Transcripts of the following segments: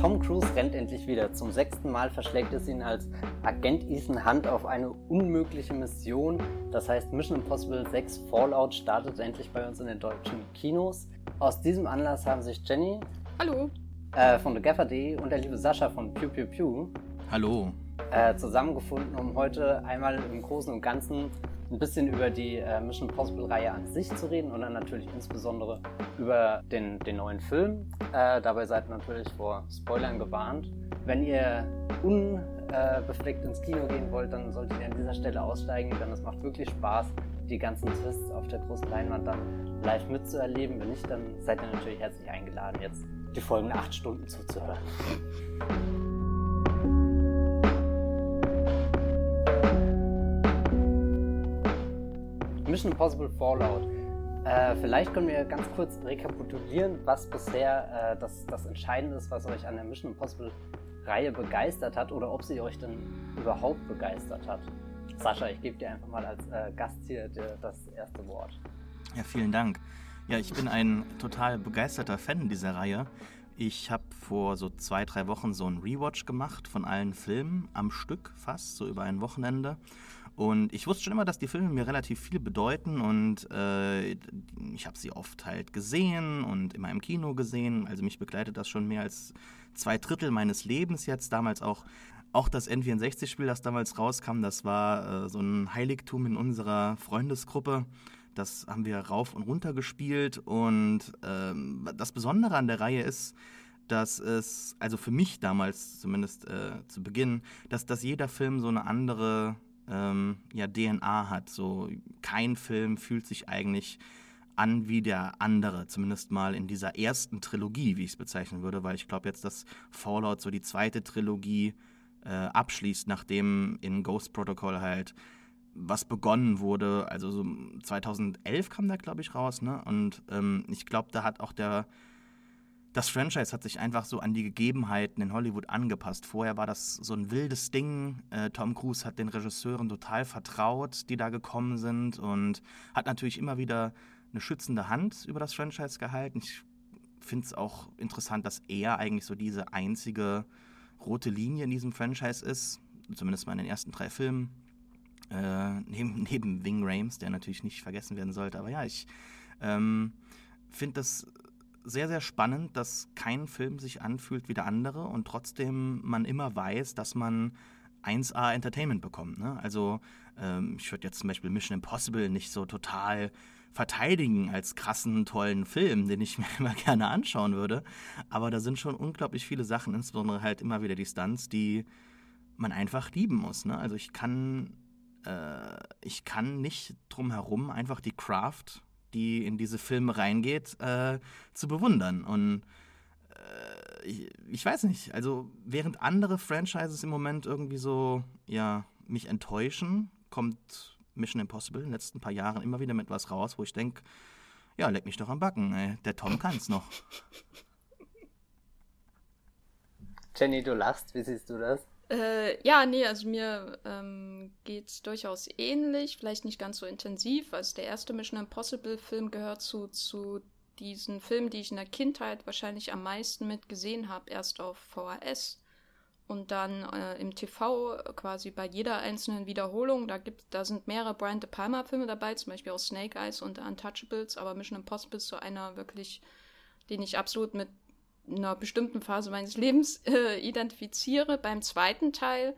Tom Cruise rennt endlich wieder. Zum sechsten Mal verschlägt es ihn als Agent Ethan Hunt auf eine unmögliche Mission. Das heißt, Mission Impossible 6 Fallout startet endlich bei uns in den deutschen Kinos. Aus diesem Anlass haben sich Jenny. Hallo. Äh, von TheGaffer.de und der liebe Sascha von Pew Pew Pew. Hallo. Äh, zusammengefunden, um heute einmal im Großen und Ganzen ein bisschen über die äh, Mission Impossible-Reihe an sich zu reden und dann natürlich insbesondere über den, den neuen Film. Äh, dabei seid natürlich vor Spoilern gewarnt. Wenn ihr unbefleckt ins Kino gehen wollt, dann solltet ihr an dieser Stelle aussteigen, denn es macht wirklich Spaß, die ganzen Twists auf der großen Leinwand dann live mitzuerleben. Wenn nicht, dann seid ihr natürlich herzlich eingeladen, jetzt die folgenden acht Stunden zuzuhören. Mission Impossible Fallout. Äh, vielleicht können wir ganz kurz rekapitulieren, was bisher äh, das, das Entscheidende ist, was euch an der Mission Impossible Reihe begeistert hat oder ob sie euch denn überhaupt begeistert hat. Sascha, ich gebe dir einfach mal als äh, Gast hier dir das erste Wort. Ja, vielen Dank. Ja, ich bin ein total begeisterter Fan dieser Reihe. Ich habe vor so zwei, drei Wochen so einen Rewatch gemacht von allen Filmen am Stück fast, so über ein Wochenende. Und ich wusste schon immer, dass die Filme mir relativ viel bedeuten und äh, ich habe sie oft halt gesehen und immer im Kino gesehen. Also mich begleitet das schon mehr als zwei Drittel meines Lebens jetzt. Damals auch, auch das N64-Spiel, das damals rauskam, das war äh, so ein Heiligtum in unserer Freundesgruppe. Das haben wir rauf und runter gespielt und ähm, das Besondere an der Reihe ist, dass es, also für mich damals zumindest äh, zu Beginn, dass, dass jeder Film so eine andere ähm, ja, DNA hat. So kein Film fühlt sich eigentlich an wie der andere, zumindest mal in dieser ersten Trilogie, wie ich es bezeichnen würde, weil ich glaube jetzt, dass Fallout so die zweite Trilogie äh, abschließt, nachdem in Ghost Protocol halt was begonnen wurde. Also so 2011 kam der, glaube ich, raus, ne? Und ähm, ich glaube, da hat auch der das Franchise hat sich einfach so an die Gegebenheiten in Hollywood angepasst. Vorher war das so ein wildes Ding. Äh, Tom Cruise hat den Regisseuren total vertraut, die da gekommen sind und hat natürlich immer wieder eine schützende Hand über das Franchise gehalten. Ich finde es auch interessant, dass er eigentlich so diese einzige rote Linie in diesem Franchise ist, zumindest mal in den ersten drei Filmen. Äh, neben, neben Wing Rames, der natürlich nicht vergessen werden sollte. Aber ja, ich ähm, finde das sehr, sehr spannend, dass kein Film sich anfühlt wie der andere und trotzdem man immer weiß, dass man 1A Entertainment bekommt. Ne? Also ähm, ich würde jetzt zum Beispiel Mission Impossible nicht so total verteidigen als krassen, tollen Film, den ich mir immer gerne anschauen würde. Aber da sind schon unglaublich viele Sachen, insbesondere halt immer wieder die Stunts, die man einfach lieben muss. Ne? Also ich kann, äh, ich kann nicht drum herum einfach die Craft die in diese Filme reingeht, äh, zu bewundern. Und äh, ich, ich, weiß nicht, also während andere Franchises im Moment irgendwie so, ja, mich enttäuschen, kommt Mission Impossible in den letzten paar Jahren immer wieder mit was raus, wo ich denke, ja, leck mich doch am Backen, ey. der Tom kann's noch. Jenny, du lachst, wie siehst du das? Äh, ja, nee, also mir ähm, es durchaus ähnlich, vielleicht nicht ganz so intensiv. Also der erste Mission Impossible Film gehört zu, zu diesen Filmen, die ich in der Kindheit wahrscheinlich am meisten mitgesehen habe, erst auf VHS und dann äh, im TV quasi bei jeder einzelnen Wiederholung. Da gibt, da sind mehrere Brian De Palma Filme dabei, zum Beispiel auch Snake Eyes und Untouchables, aber Mission Impossible ist so einer wirklich, den ich absolut mit einer bestimmten Phase meines Lebens äh, identifiziere. Beim zweiten Teil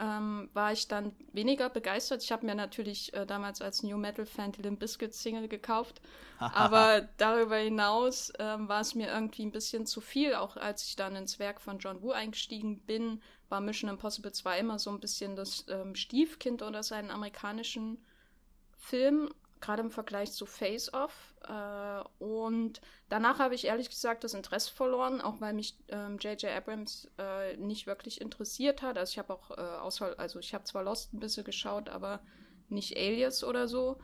ähm, war ich dann weniger begeistert. Ich habe mir natürlich äh, damals als New Metal Fan die Limp Bizkit Single gekauft, aber darüber hinaus ähm, war es mir irgendwie ein bisschen zu viel. Auch als ich dann ins Werk von John Woo eingestiegen bin, war Mission Impossible 2 immer so ein bisschen das ähm, Stiefkind oder seinen amerikanischen Film gerade im Vergleich zu Face Off. Äh, und danach habe ich ehrlich gesagt das Interesse verloren, auch weil mich J.J. Ähm, Abrams äh, nicht wirklich interessiert hat. Also ich habe auch äh, außer, also ich habe zwar Lost ein bisschen geschaut, aber nicht Alias oder so.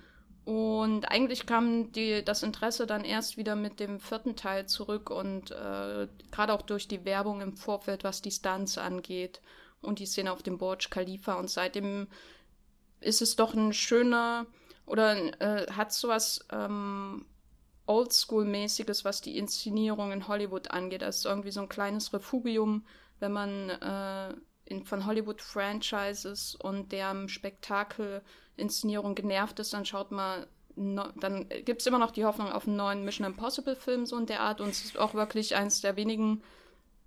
Und eigentlich kam die, das Interesse dann erst wieder mit dem vierten Teil zurück und äh, gerade auch durch die Werbung im Vorfeld, was die Stunts angeht und die Szene auf dem Burj Khalifa. Und seitdem ist es doch ein schöner, oder äh, hat sowas ähm, Oldschool-mäßiges, was die Inszenierung in Hollywood angeht. Also irgendwie so ein kleines Refugium, wenn man äh, in, von Hollywood-Franchises und deren Spektakelinszenierung genervt ist, dann schaut mal, no, dann gibt es immer noch die Hoffnung auf einen neuen Mission Impossible-Film so in der Art. Und es ist auch wirklich eines der wenigen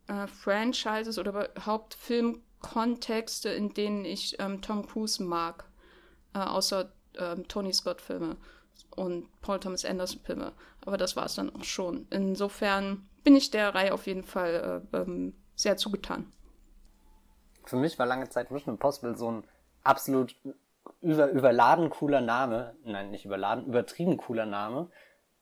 äh, Franchises oder überhaupt Filmkontexte, in denen ich ähm, Tom Cruise mag. Äh, außer ähm, Tony Scott-Filme und Paul Thomas Anderson-Filme. Aber das war es dann auch schon. Insofern bin ich der Reihe auf jeden Fall äh, ähm, sehr zugetan für mich war lange Zeit Mission Impossible so ein absolut über, überladen cooler Name. Nein, nicht überladen, übertrieben cooler Name.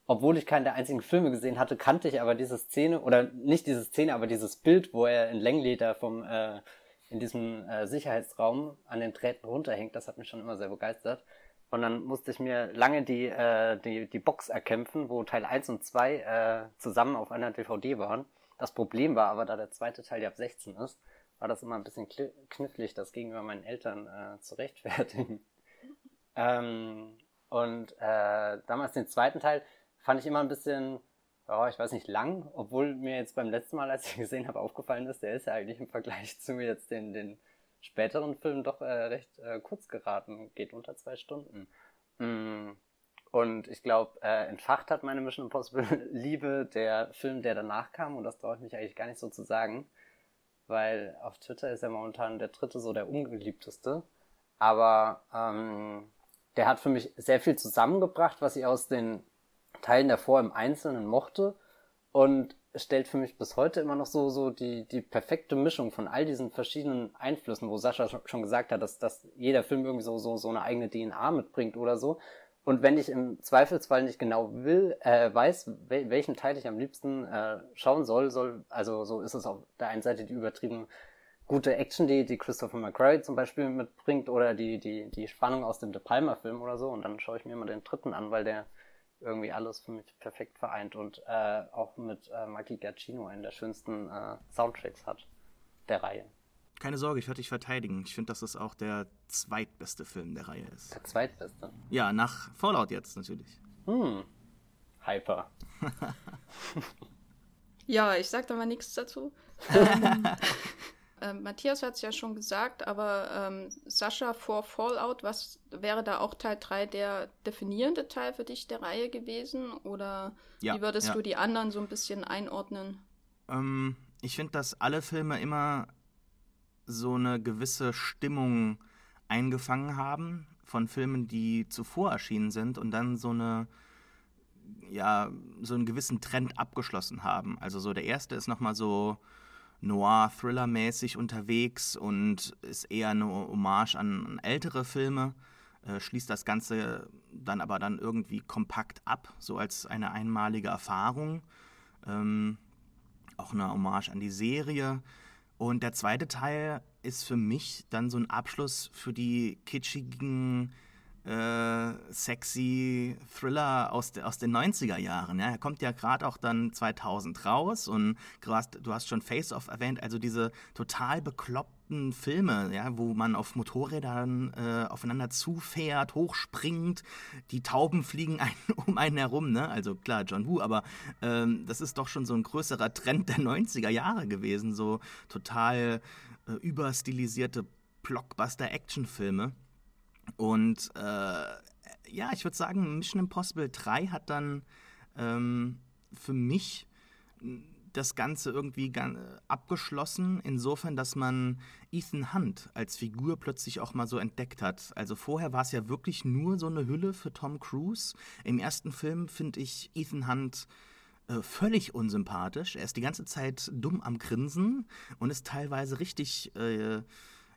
Obwohl ich keinen der einzigen Filme gesehen hatte, kannte ich aber diese Szene, oder nicht diese Szene, aber dieses Bild, wo er in Langleder vom, äh, in diesem äh, Sicherheitsraum an den Drähten runterhängt. Das hat mich schon immer sehr begeistert. Und dann musste ich mir lange die, äh, die, die Box erkämpfen, wo Teil 1 und 2 äh, zusammen auf einer DVD waren. Das Problem war aber, da der zweite Teil ja ab 16 ist, war das immer ein bisschen knifflig, das gegenüber meinen Eltern äh, zu rechtfertigen. ähm, und äh, damals den zweiten Teil fand ich immer ein bisschen, oh, ich weiß nicht, lang, obwohl mir jetzt beim letzten Mal, als ich gesehen habe, aufgefallen ist, der ist ja eigentlich im Vergleich zu mir jetzt den, den späteren Filmen doch äh, recht äh, kurz geraten, geht unter zwei Stunden. Mm. Und ich glaube, äh, entfacht hat meine Mission Impossible Liebe der Film, der danach kam, und das traue ich mich eigentlich gar nicht so zu sagen weil auf Twitter ist er momentan der dritte so der ungeliebteste. Aber ähm, der hat für mich sehr viel zusammengebracht, was ich aus den Teilen davor im Einzelnen mochte und stellt für mich bis heute immer noch so, so die, die perfekte Mischung von all diesen verschiedenen Einflüssen, wo Sascha schon gesagt hat, dass, dass jeder Film irgendwie so, so, so eine eigene DNA mitbringt oder so. Und wenn ich im Zweifelsfall nicht genau will, äh, weiß, wel welchen Teil ich am liebsten äh, schauen soll, soll, also so ist es auf der einen Seite die übertrieben gute Action, die, die Christopher McQuarrie zum Beispiel mitbringt, oder die, die, die Spannung aus dem De Palma-Film oder so. Und dann schaue ich mir immer den dritten an, weil der irgendwie alles für mich perfekt vereint und äh, auch mit äh, Mikey Giacchino einen der schönsten äh, Soundtracks hat der Reihe. Keine Sorge, ich werde dich verteidigen. Ich finde, dass das auch der zweitbeste Film der Reihe ist. Der zweitbeste? Ja, nach Fallout jetzt natürlich. Hm. Hyper. ja, ich sag da mal nichts dazu. ähm, äh, Matthias hat es ja schon gesagt, aber ähm, Sascha vor Fallout, was wäre da auch Teil 3 der definierende Teil für dich der Reihe gewesen? Oder ja, wie würdest ja. du die anderen so ein bisschen einordnen? Ähm, ich finde, dass alle Filme immer so eine gewisse Stimmung eingefangen haben von Filmen, die zuvor erschienen sind und dann so eine ja, so einen gewissen Trend abgeschlossen haben. Also so der erste ist nochmal so Noir-Thriller-mäßig unterwegs und ist eher eine Hommage an, ältere Filme, äh, schließt das Ganze dann aber dann irgendwie kompakt ab, so als eine einmalige Erfahrung. Ähm, auch eine Hommage an die Serie. Und der zweite Teil ist für mich dann so ein Abschluss für die kitschigen, äh, sexy Thriller aus, de, aus den 90er Jahren. Ja? Er kommt ja gerade auch dann 2000 raus und du hast, du hast schon Face Off erwähnt, also diese total bekloppten Filme, ja, wo man auf Motorrädern äh, aufeinander zufährt, hochspringt, die Tauben fliegen ein, um einen herum, ne? Also klar, John Woo, aber ähm, das ist doch schon so ein größerer Trend der 90er Jahre gewesen, so total äh, überstilisierte Blockbuster-Actionfilme. Und äh, ja, ich würde sagen, Mission Impossible 3 hat dann ähm, für mich das Ganze irgendwie abgeschlossen, insofern, dass man Ethan Hunt als Figur plötzlich auch mal so entdeckt hat. Also vorher war es ja wirklich nur so eine Hülle für Tom Cruise. Im ersten Film finde ich Ethan Hunt äh, völlig unsympathisch. Er ist die ganze Zeit dumm am Grinsen und ist teilweise richtig äh,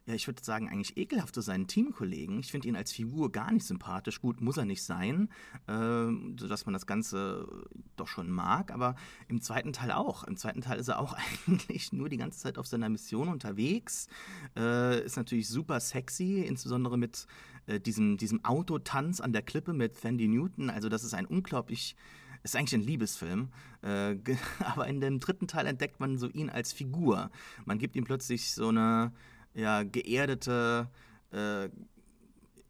ja, ich würde sagen, eigentlich ekelhaft zu seinen Teamkollegen. Ich finde ihn als Figur gar nicht sympathisch. Gut, muss er nicht sein, äh, sodass man das Ganze doch schon mag. Aber im zweiten Teil auch. Im zweiten Teil ist er auch eigentlich nur die ganze Zeit auf seiner Mission unterwegs. Äh, ist natürlich super sexy, insbesondere mit äh, diesem, diesem Autotanz an der Klippe mit Sandy Newton. Also, das ist ein unglaublich ist eigentlich ein Liebesfilm, äh, aber in dem dritten Teil entdeckt man so ihn als Figur. Man gibt ihm plötzlich so eine ja, geerdete äh,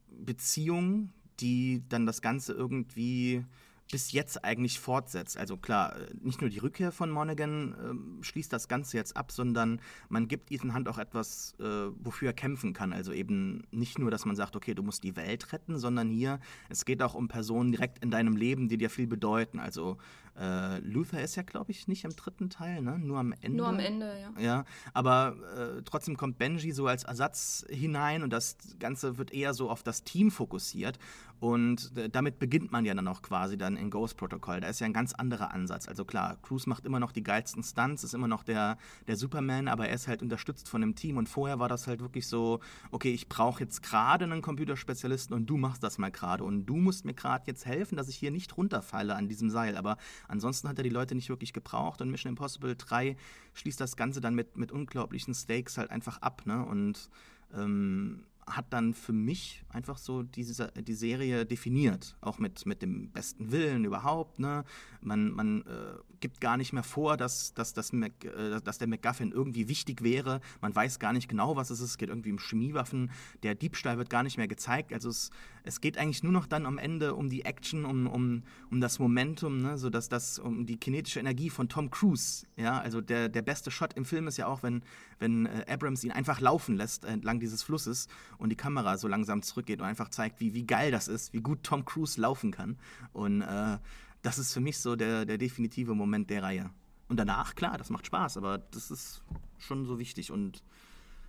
Beziehung, die dann das Ganze irgendwie bis jetzt eigentlich fortsetzt. Also klar, äh, nicht nur die Rückkehr von Monaghan äh, schließt das Ganze jetzt ab, sondern man gibt Ethan Hunt auch etwas, äh, wofür er kämpfen kann. Also eben nicht nur, dass man sagt, okay, du musst die Welt retten, sondern hier, es geht auch um Personen direkt in deinem Leben, die dir viel bedeuten. Also äh, Luther ist ja, glaube ich, nicht im dritten Teil, ne? Nur am Ende. Nur am Ende, ja. Ja, aber äh, trotzdem kommt Benji so als Ersatz hinein und das Ganze wird eher so auf das Team fokussiert. Und äh, damit beginnt man ja dann auch quasi dann in Ghost Protocol. Da ist ja ein ganz anderer Ansatz. Also klar, Cruise macht immer noch die geilsten Stunts, ist immer noch der, der Superman, aber er ist halt unterstützt von dem Team. Und vorher war das halt wirklich so, okay, ich brauche jetzt gerade einen Computerspezialisten und du machst das mal gerade. Und du musst mir gerade jetzt helfen, dass ich hier nicht runterfalle an diesem Seil. Aber ansonsten hat er die Leute nicht wirklich gebraucht. Und Mission Impossible 3 schließt das Ganze dann mit, mit unglaublichen Stakes halt einfach ab. Ne? Und ähm, hat dann für mich einfach so diese, die Serie definiert, auch mit, mit dem besten Willen überhaupt. Ne? Man, man äh, gibt gar nicht mehr vor, dass, dass, dass, Mac, äh, dass der MacGuffin irgendwie wichtig wäre. Man weiß gar nicht genau, was es ist. Es geht irgendwie um Chemiewaffen. Der Diebstahl wird gar nicht mehr gezeigt. Also es, es geht eigentlich nur noch dann am Ende um die Action, um, um, um das Momentum, ne? so dass das um die kinetische Energie von Tom Cruise. Ja, also der, der beste Shot im Film ist ja auch, wenn, wenn äh, Abrams ihn einfach laufen lässt entlang dieses Flusses und die Kamera so langsam zurückgeht und einfach zeigt, wie, wie geil das ist, wie gut Tom Cruise laufen kann. Und äh, das ist für mich so der, der definitive Moment der Reihe. Und danach, klar, das macht Spaß, aber das ist schon so wichtig. Und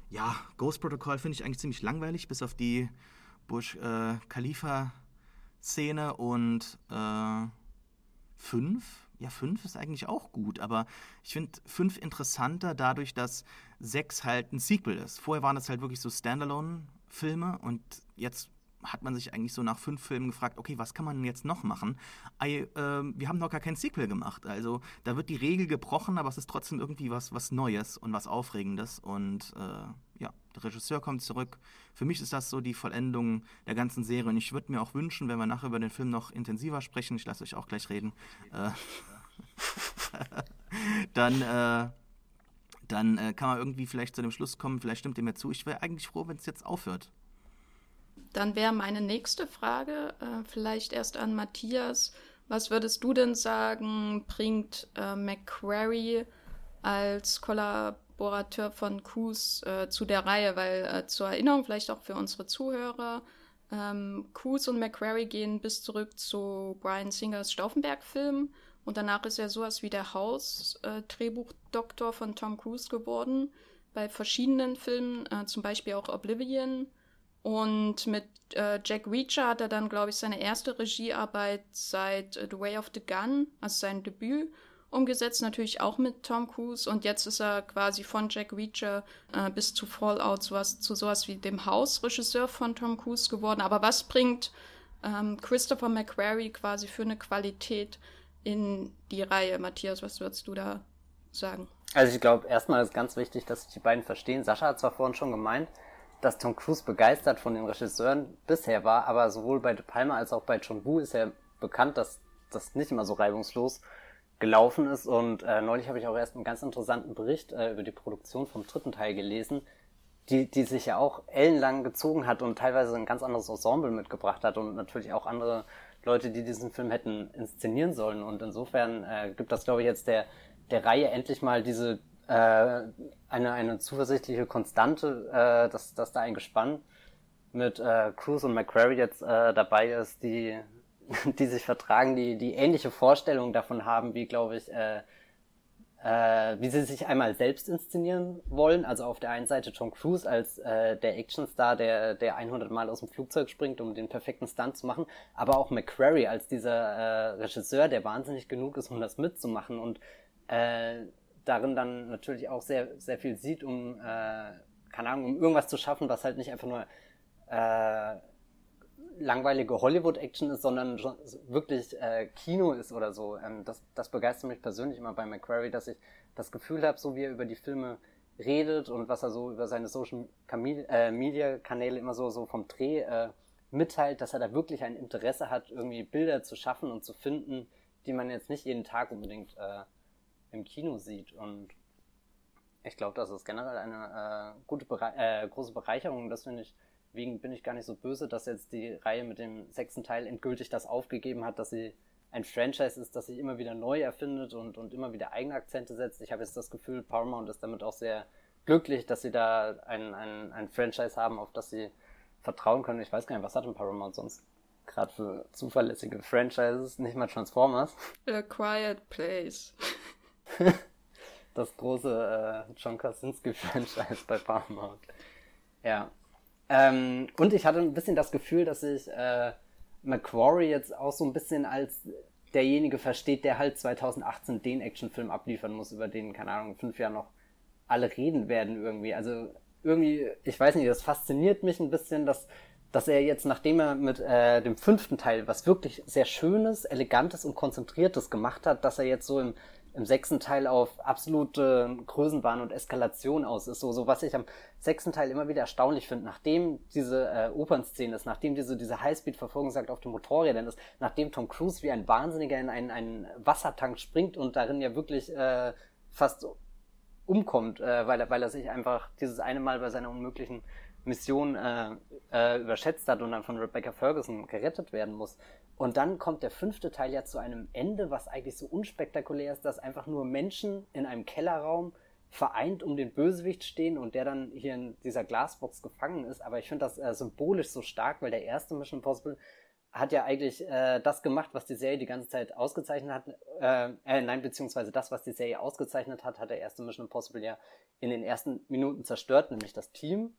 ja, Ghost Protocol finde ich eigentlich ziemlich langweilig, bis auf die Bush äh, Khalifa-Szene und äh, fünf. Ja, fünf ist eigentlich auch gut, aber ich finde fünf interessanter dadurch, dass sechs halt ein Sequel ist. Vorher waren es halt wirklich so Standalone-Filme und jetzt hat man sich eigentlich so nach fünf Filmen gefragt, okay, was kann man jetzt noch machen? I, äh, wir haben noch gar kein Sequel gemacht. Also da wird die Regel gebrochen, aber es ist trotzdem irgendwie was, was Neues und was Aufregendes. Und äh, ja, der Regisseur kommt zurück. Für mich ist das so die Vollendung der ganzen Serie. Und ich würde mir auch wünschen, wenn wir nachher über den Film noch intensiver sprechen, ich lasse euch auch gleich reden, äh, dann äh, dann äh, kann man irgendwie vielleicht zu dem Schluss kommen, vielleicht stimmt ihr mir zu, ich wäre eigentlich froh, wenn es jetzt aufhört. Dann wäre meine nächste Frage äh, vielleicht erst an Matthias. Was würdest du denn sagen, bringt äh, McQuarrie als Kollaborateur von Coos äh, zu der Reihe? Weil äh, zur Erinnerung, vielleicht auch für unsere Zuhörer, ähm, und McQuarrie gehen bis zurück zu Brian Singers Stauffenberg-Film. Und danach ist er sowas wie der Haus-Drehbuchdoktor von Tom Cruise geworden. Bei verschiedenen Filmen, äh, zum Beispiel auch Oblivion und mit äh, Jack Reacher hat er dann, glaube ich, seine erste Regiearbeit seit äh, The Way of the Gun, also sein Debüt, umgesetzt. Natürlich auch mit Tom Cruise. Und jetzt ist er quasi von Jack Reacher äh, bis zu Fallout sowas, zu sowas wie dem Hausregisseur von Tom Cruise geworden. Aber was bringt ähm, Christopher McQuarrie quasi für eine Qualität in die Reihe? Matthias, was würdest du da sagen? Also ich glaube, erstmal ist ganz wichtig, dass sich die beiden verstehen. Sascha hat zwar vorhin schon gemeint, dass Tom Cruise begeistert von den Regisseuren bisher war, aber sowohl bei De Palma als auch bei John Woo ist ja bekannt, dass das nicht immer so reibungslos gelaufen ist. Und äh, neulich habe ich auch erst einen ganz interessanten Bericht äh, über die Produktion vom dritten Teil gelesen, die, die sich ja auch ellenlang gezogen hat und teilweise ein ganz anderes Ensemble mitgebracht hat und natürlich auch andere Leute, die diesen Film hätten inszenieren sollen. Und insofern äh, gibt das, glaube ich, jetzt der, der Reihe endlich mal diese äh, eine, eine zuversichtliche Konstante, äh, dass, dass da ein Gespann mit äh, Cruz und McQuarrie jetzt äh, dabei ist, die, die sich vertragen, die, die ähnliche Vorstellungen davon haben, wie, glaube ich, äh, äh, wie sie sich einmal selbst inszenieren wollen. Also auf der einen Seite Tom Cruise als äh, der Actionstar, der, der 100 Mal aus dem Flugzeug springt, um den perfekten Stunt zu machen, aber auch McQuarrie als dieser äh, Regisseur, der wahnsinnig genug ist, um das mitzumachen und äh, darin dann natürlich auch sehr, sehr viel sieht, um, äh, keine Ahnung, um irgendwas zu schaffen, was halt nicht einfach nur äh, langweilige Hollywood-Action ist, sondern wirklich äh, Kino ist oder so. Ähm, das, das begeistert mich persönlich immer bei McQuarrie, dass ich das Gefühl habe, so wie er über die Filme redet und was er so über seine Social äh, Media Kanäle immer so, so vom Dreh äh, mitteilt, dass er da wirklich ein Interesse hat, irgendwie Bilder zu schaffen und zu finden, die man jetzt nicht jeden Tag unbedingt äh, im Kino sieht. Und ich glaube, das ist generell eine äh, gute Bere äh, große Bereicherung. Das finde ich, wegen bin ich gar nicht so böse, dass jetzt die Reihe mit dem sechsten Teil endgültig das aufgegeben hat, dass sie ein Franchise ist, das sich immer wieder neu erfindet und, und immer wieder eigene Akzente setzt. Ich habe jetzt das Gefühl, Paramount ist damit auch sehr glücklich, dass sie da ein, ein, ein Franchise haben, auf das sie vertrauen können. Ich weiß gar nicht, was hat denn Paramount sonst gerade für zuverlässige Franchises? Nicht mal Transformers. A Quiet Place. das große äh, John Krasinski-Franchise bei Paramount. Ja. Ähm, und ich hatte ein bisschen das Gefühl, dass ich äh, Macquarie jetzt auch so ein bisschen als derjenige versteht, der halt 2018 den Actionfilm abliefern muss, über den, keine Ahnung, fünf Jahre noch alle reden werden irgendwie. Also irgendwie, ich weiß nicht, das fasziniert mich ein bisschen, dass, dass er jetzt, nachdem er mit äh, dem fünften Teil was wirklich sehr Schönes, Elegantes und Konzentriertes gemacht hat, dass er jetzt so im im sechsten Teil auf absolute Größenwahn und Eskalation aus ist. So, so was ich am sechsten Teil immer wieder erstaunlich finde, nachdem diese äh, Opernszene ist, nachdem diese, diese Highspeed-Verfolgung sagt auf dem Motorrädern ist, nachdem Tom Cruise wie ein Wahnsinniger in einen, einen Wassertank springt und darin ja wirklich äh, fast umkommt, äh, weil, er, weil er sich einfach dieses eine Mal bei seiner unmöglichen Mission äh, äh, überschätzt hat und dann von Rebecca Ferguson gerettet werden muss. Und dann kommt der fünfte Teil ja zu einem Ende, was eigentlich so unspektakulär ist, dass einfach nur Menschen in einem Kellerraum vereint um den Bösewicht stehen und der dann hier in dieser Glasbox gefangen ist. Aber ich finde das äh, symbolisch so stark, weil der erste Mission Impossible hat ja eigentlich äh, das gemacht, was die Serie die ganze Zeit ausgezeichnet hat. Äh, äh, nein, beziehungsweise das, was die Serie ausgezeichnet hat, hat der erste Mission Impossible ja in den ersten Minuten zerstört, nämlich das Team.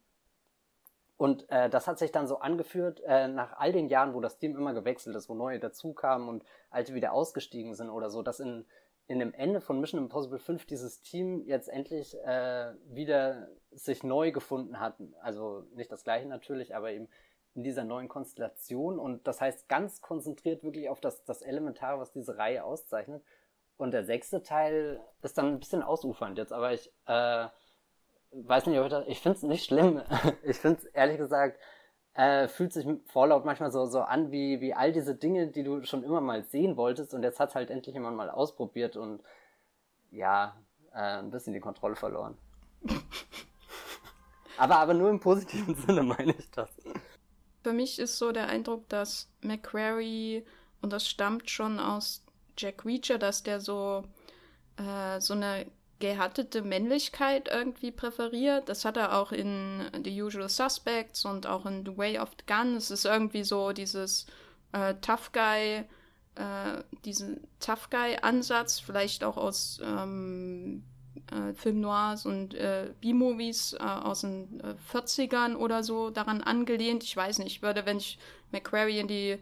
Und äh, das hat sich dann so angeführt, äh, nach all den Jahren, wo das Team immer gewechselt ist, wo neue dazukamen und alte wieder ausgestiegen sind oder so, dass in, in dem Ende von Mission Impossible 5 dieses Team jetzt endlich äh, wieder sich neu gefunden hat. Also nicht das gleiche natürlich, aber eben in dieser neuen Konstellation. Und das heißt ganz konzentriert wirklich auf das, das Elementare, was diese Reihe auszeichnet. Und der sechste Teil ist dann ein bisschen ausufernd jetzt, aber ich äh, weiß nicht, ob ich, das, ich finde es nicht schlimm. Ich finde es ehrlich gesagt, äh, fühlt sich Fallout manchmal so, so an wie, wie all diese Dinge, die du schon immer mal sehen wolltest und jetzt hat es halt endlich jemand mal ausprobiert und ja, äh, ein bisschen die Kontrolle verloren. aber, aber nur im positiven Sinne meine ich das. Für mich ist so der Eindruck, dass McQuarrie, und das stammt schon aus Jack Reacher, dass der so, äh, so eine gehärtete Männlichkeit irgendwie präferiert. Das hat er auch in The Usual Suspects und auch in The Way of the Gun. Es ist irgendwie so dieses äh, Tough Guy, äh, diesen Tough Guy-Ansatz, vielleicht auch aus ähm, äh, Film Noirs und äh, B-Movies äh, aus den 40ern äh, oder so daran angelehnt. Ich weiß nicht, ich würde, wenn ich McQuarrie in die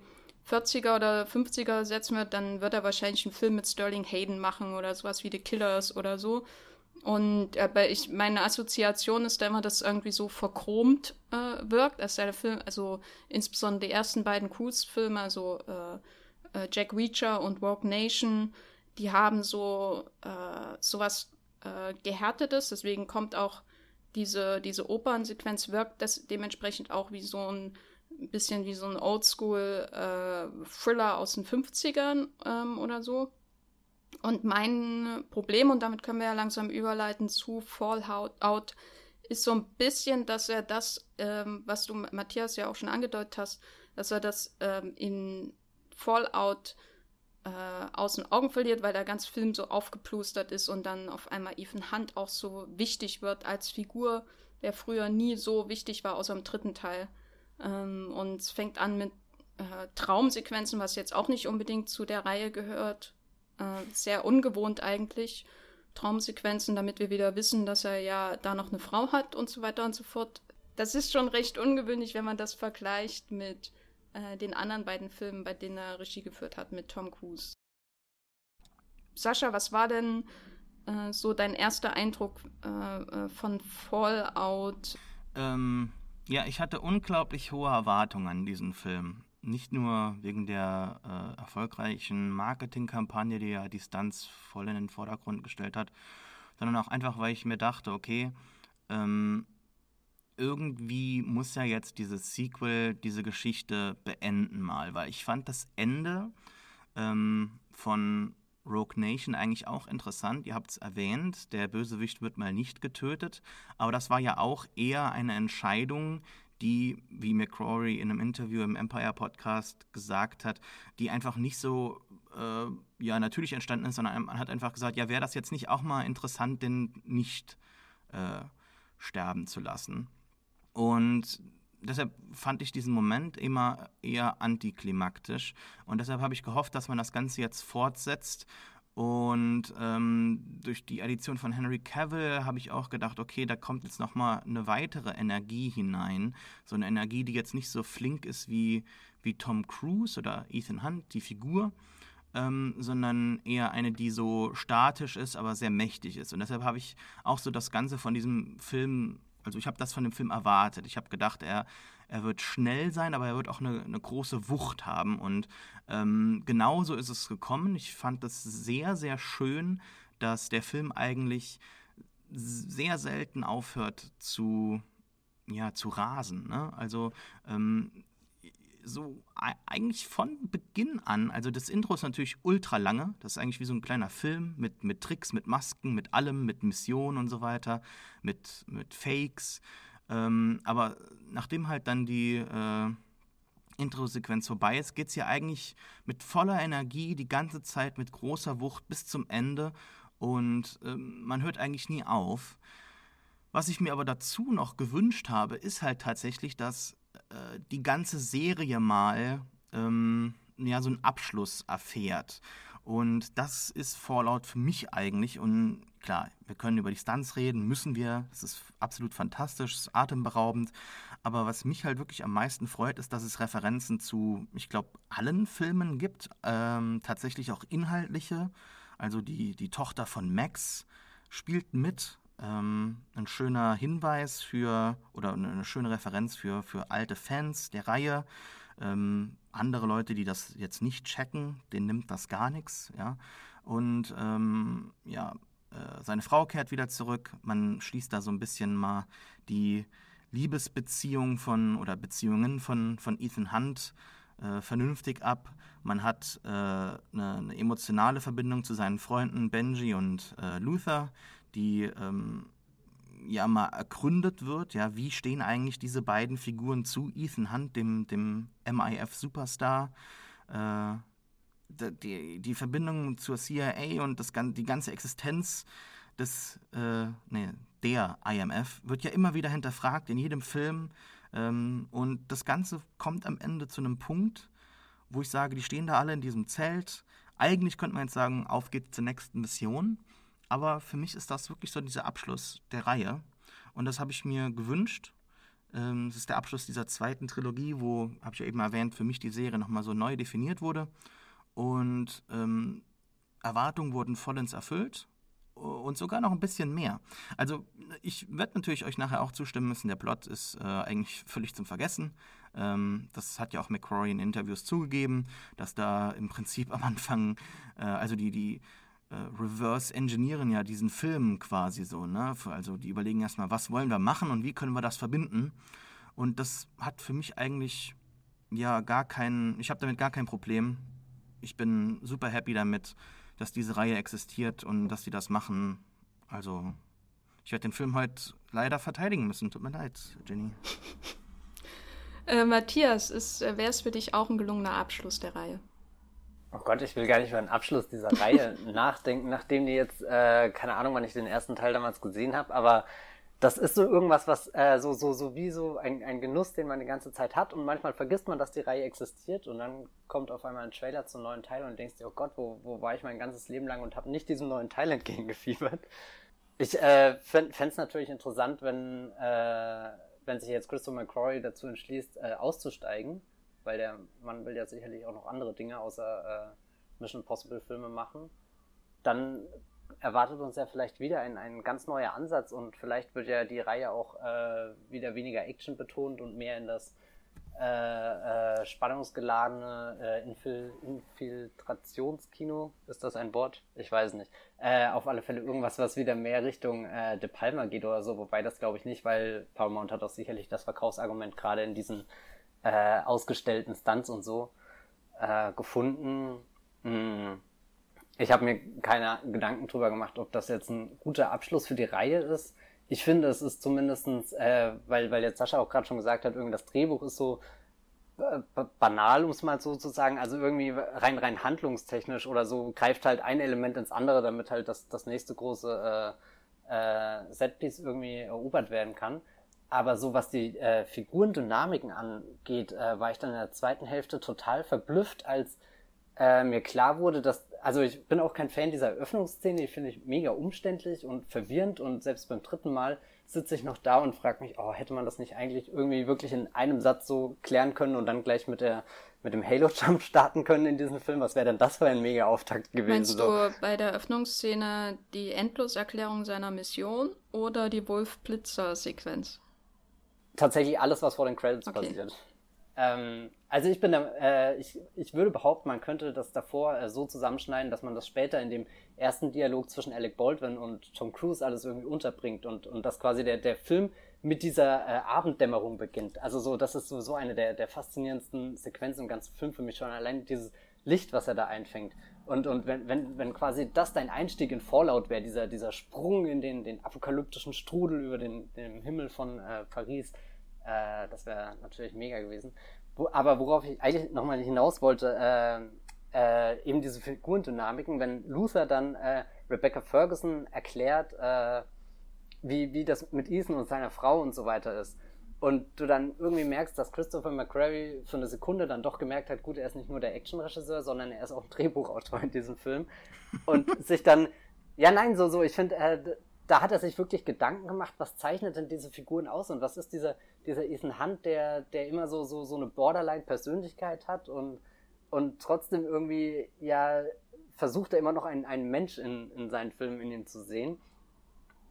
40er oder 50er setzen wird, dann wird er wahrscheinlich einen Film mit Sterling Hayden machen oder sowas wie The Killers oder so. Und aber ich, meine Assoziation ist da immer, dass es irgendwie so verchromt äh, wirkt. Also der Film, also insbesondere die ersten beiden Cruise-Filme, also äh, äh, Jack Reacher und Rogue Nation, die haben so äh, sowas äh, Gehärtetes, deswegen kommt auch diese, diese Opernsequenz wirkt das dementsprechend auch wie so ein ein bisschen wie so ein Oldschool-Thriller äh, aus den 50ern ähm, oder so. Und mein Problem, und damit können wir ja langsam überleiten zu Fallout, ist so ein bisschen, dass er das, ähm, was du, Matthias, ja auch schon angedeutet hast, dass er das ähm, in Fallout äh, aus den Augen verliert, weil der ganze Film so aufgeplustert ist und dann auf einmal Ethan Hunt auch so wichtig wird als Figur, der früher nie so wichtig war, außer im dritten Teil. Ähm, und es fängt an mit äh, Traumsequenzen, was jetzt auch nicht unbedingt zu der Reihe gehört. Äh, sehr ungewohnt eigentlich. Traumsequenzen, damit wir wieder wissen, dass er ja da noch eine Frau hat und so weiter und so fort. Das ist schon recht ungewöhnlich, wenn man das vergleicht mit äh, den anderen beiden Filmen, bei denen er Regie geführt hat, mit Tom Cruise. Sascha, was war denn äh, so dein erster Eindruck äh, äh, von Fallout? Ähm, ja, ich hatte unglaublich hohe Erwartungen an diesen Film. Nicht nur wegen der äh, erfolgreichen Marketingkampagne, die ja die Stunts voll in den Vordergrund gestellt hat, sondern auch einfach, weil ich mir dachte, okay, ähm, irgendwie muss ja jetzt dieses Sequel diese Geschichte beenden mal, weil ich fand das Ende ähm, von Rogue Nation eigentlich auch interessant. Ihr habt es erwähnt, der Bösewicht wird mal nicht getötet, aber das war ja auch eher eine Entscheidung, die, wie McCrory in einem Interview im Empire Podcast gesagt hat, die einfach nicht so äh, ja natürlich entstanden ist, sondern man hat einfach gesagt, ja, wäre das jetzt nicht auch mal interessant, den nicht äh, sterben zu lassen. Und deshalb fand ich diesen Moment immer eher antiklimaktisch. Und deshalb habe ich gehofft, dass man das Ganze jetzt fortsetzt. Und ähm, durch die Addition von Henry Cavill habe ich auch gedacht, okay, da kommt jetzt nochmal eine weitere Energie hinein. So eine Energie, die jetzt nicht so flink ist wie, wie Tom Cruise oder Ethan Hunt, die Figur, ähm, sondern eher eine, die so statisch ist, aber sehr mächtig ist. Und deshalb habe ich auch so das Ganze von diesem Film also ich habe das von dem Film erwartet. Ich habe gedacht, er, er wird schnell sein, aber er wird auch eine, eine große Wucht haben. Und ähm, genauso ist es gekommen. Ich fand das sehr, sehr schön, dass der Film eigentlich sehr selten aufhört zu, ja, zu rasen. Ne? Also ähm, so eigentlich von Beginn an, also das Intro ist natürlich ultra lange, das ist eigentlich wie so ein kleiner Film mit, mit Tricks, mit Masken, mit allem, mit Missionen und so weiter, mit, mit Fakes. Ähm, aber nachdem halt dann die äh, Intro-Sequenz vorbei ist, geht es ja eigentlich mit voller Energie die ganze Zeit mit großer Wucht bis zum Ende und ähm, man hört eigentlich nie auf. Was ich mir aber dazu noch gewünscht habe, ist halt tatsächlich, dass äh, die ganze Serie mal ähm, ja, so einen Abschluss erfährt. Und das ist Fallout für mich eigentlich. Und klar, wir können über die Stunts reden, müssen wir. Es ist absolut fantastisch, es ist atemberaubend. Aber was mich halt wirklich am meisten freut, ist, dass es Referenzen zu, ich glaube, allen Filmen gibt. Ähm, tatsächlich auch inhaltliche. Also die, die Tochter von Max spielt mit ähm, ein schöner Hinweis für oder eine schöne Referenz für, für alte Fans der Reihe. Ähm, andere Leute, die das jetzt nicht checken, denen nimmt das gar nichts. Ja? Und ähm, ja, äh, seine Frau kehrt wieder zurück. Man schließt da so ein bisschen mal die Liebesbeziehung von oder Beziehungen von, von Ethan Hunt äh, vernünftig ab. Man hat äh, eine, eine, emotionale Verbindung zu seinen Freunden Benji und äh, Luther, die ähm, ja mal ergründet wird, ja, wie stehen eigentlich diese beiden Figuren zu Ethan Hunt, dem, dem MIF-Superstar, äh, die, die Verbindung zur CIA und das, die ganze Existenz des, äh, nee, der IMF wird ja immer wieder hinterfragt in jedem Film ähm, und das Ganze kommt am Ende zu einem Punkt, wo ich sage, die stehen da alle in diesem Zelt. Eigentlich könnte man jetzt sagen, auf geht's zur nächsten Mission. Aber für mich ist das wirklich so dieser Abschluss der Reihe. Und das habe ich mir gewünscht. Ähm, es ist der Abschluss dieser zweiten Trilogie, wo, habe ich ja eben erwähnt, für mich die Serie nochmal so neu definiert wurde. Und ähm, Erwartungen wurden vollends erfüllt und sogar noch ein bisschen mehr. Also ich werde natürlich euch nachher auch zustimmen müssen, der Plot ist äh, eigentlich völlig zum Vergessen. Ähm, das hat ja auch McCrory in Interviews zugegeben, dass da im Prinzip am Anfang, äh, also die, die äh, reverse engineeren ja diesen Film quasi so. Ne? Also die überlegen erstmal, was wollen wir machen und wie können wir das verbinden. Und das hat für mich eigentlich ja gar kein, ich habe damit gar kein Problem. Ich bin super happy damit, dass diese Reihe existiert und dass sie das machen. Also ich werde den Film heute leider verteidigen müssen. Tut mir leid, Jenny. Äh, Matthias, äh, wäre es für dich auch ein gelungener Abschluss der Reihe? Oh Gott, ich will gar nicht über den Abschluss dieser Reihe nachdenken, nachdem die jetzt, äh, keine Ahnung, wann ich den ersten Teil damals gesehen habe, aber das ist so irgendwas, was äh, so, so, so wie so ein, ein Genuss, den man die ganze Zeit hat und manchmal vergisst man, dass die Reihe existiert und dann kommt auf einmal ein Trailer zum neuen Teil und denkst dir, oh Gott, wo, wo war ich mein ganzes Leben lang und habe nicht diesem neuen Teil entgegengefiebert. Ich äh, fände es natürlich interessant, wenn, äh, wenn sich jetzt Christopher McCrory dazu entschließt, äh, auszusteigen weil der Mann will ja sicherlich auch noch andere Dinge außer äh, Mission Possible Filme machen, dann erwartet uns ja vielleicht wieder ein, ein ganz neuer Ansatz und vielleicht wird ja die Reihe auch äh, wieder weniger Action betont und mehr in das äh, äh, spannungsgeladene äh, Infil Infiltrationskino. Ist das ein Wort? Ich weiß nicht. Äh, auf alle Fälle irgendwas, was wieder mehr Richtung äh, De Palma geht oder so, wobei das glaube ich nicht, weil Paramount hat auch sicherlich das Verkaufsargument gerade in diesen äh, ausgestellten Stunts und so äh, gefunden. Hm. Ich habe mir keine Gedanken drüber gemacht, ob das jetzt ein guter Abschluss für die Reihe ist. ich finde, es ist zumindestens, äh, weil, weil jetzt Sascha auch gerade schon gesagt hat, irgendwie das Drehbuch ist so äh, banal, um es mal so zu sagen, also irgendwie rein rein handlungstechnisch oder so greift halt ein Element ins andere, damit halt das, das nächste große äh, äh, Setpiece irgendwie erobert werden kann. Aber so was die äh, Figurendynamiken angeht, äh, war ich dann in der zweiten Hälfte total verblüfft, als äh, mir klar wurde, dass, also ich bin auch kein Fan dieser Öffnungsszene, die finde ich mega umständlich und verwirrend und selbst beim dritten Mal sitze ich noch da und frage mich, oh, hätte man das nicht eigentlich irgendwie wirklich in einem Satz so klären können und dann gleich mit der mit dem Halo-Jump starten können in diesem Film? Was wäre denn das für ein mega Auftakt gewesen? Meinst du bei der Öffnungsszene die Endloserklärung seiner Mission oder die Wolf-Blitzer-Sequenz? Tatsächlich alles, was vor den Credits okay. passiert. Ähm, also ich bin da, äh, ich, ich würde behaupten, man könnte das davor äh, so zusammenschneiden, dass man das später in dem ersten Dialog zwischen Alec Baldwin und Tom Cruise alles irgendwie unterbringt und, und dass quasi der, der Film mit dieser äh, Abenddämmerung beginnt. Also so, das ist sowieso eine der, der faszinierendsten Sequenzen im ganzen Film für mich schon. Allein dieses Licht, was er da einfängt. Und, und wenn, wenn, wenn quasi das dein Einstieg in Fallout wäre, dieser, dieser Sprung in den, den apokalyptischen Strudel über den, den Himmel von äh, Paris, äh, das wäre natürlich mega gewesen. Wo, aber worauf ich eigentlich nochmal hinaus wollte, äh, äh, eben diese Figurendynamiken, wenn Luther dann äh, Rebecca Ferguson erklärt, äh, wie, wie das mit Ethan und seiner Frau und so weiter ist. Und du dann irgendwie merkst, dass Christopher McQuarrie für eine Sekunde dann doch gemerkt hat, gut, er ist nicht nur der Actionregisseur, sondern er ist auch ein Drehbuchautor in diesem Film. Und sich dann, ja nein, so, so, ich finde, äh, da hat er sich wirklich Gedanken gemacht, was zeichnet denn diese Figuren aus und was ist dieser, dieser Ethan Hunt, der, der immer so, so, so eine Borderline-Persönlichkeit hat und, und trotzdem irgendwie, ja, versucht er immer noch einen, einen Mensch in, in seinen Filmen in ihm zu sehen.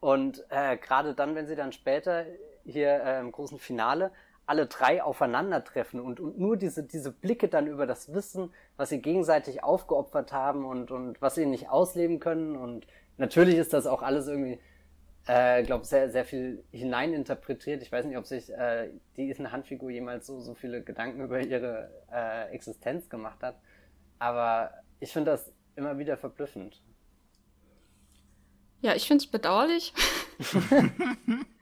Und äh, gerade dann, wenn sie dann später hier äh, im großen Finale alle drei aufeinandertreffen und, und nur diese, diese Blicke dann über das Wissen, was sie gegenseitig aufgeopfert haben und, und was sie nicht ausleben können und natürlich ist das auch alles irgendwie, äh, glaube sehr, sehr viel hineininterpretiert. Ich weiß nicht, ob sich äh, die Ethan Handfigur jemals so, so viele Gedanken über ihre äh, Existenz gemacht hat. Aber ich finde das immer wieder verblüffend. Ja, ich finde es bedauerlich.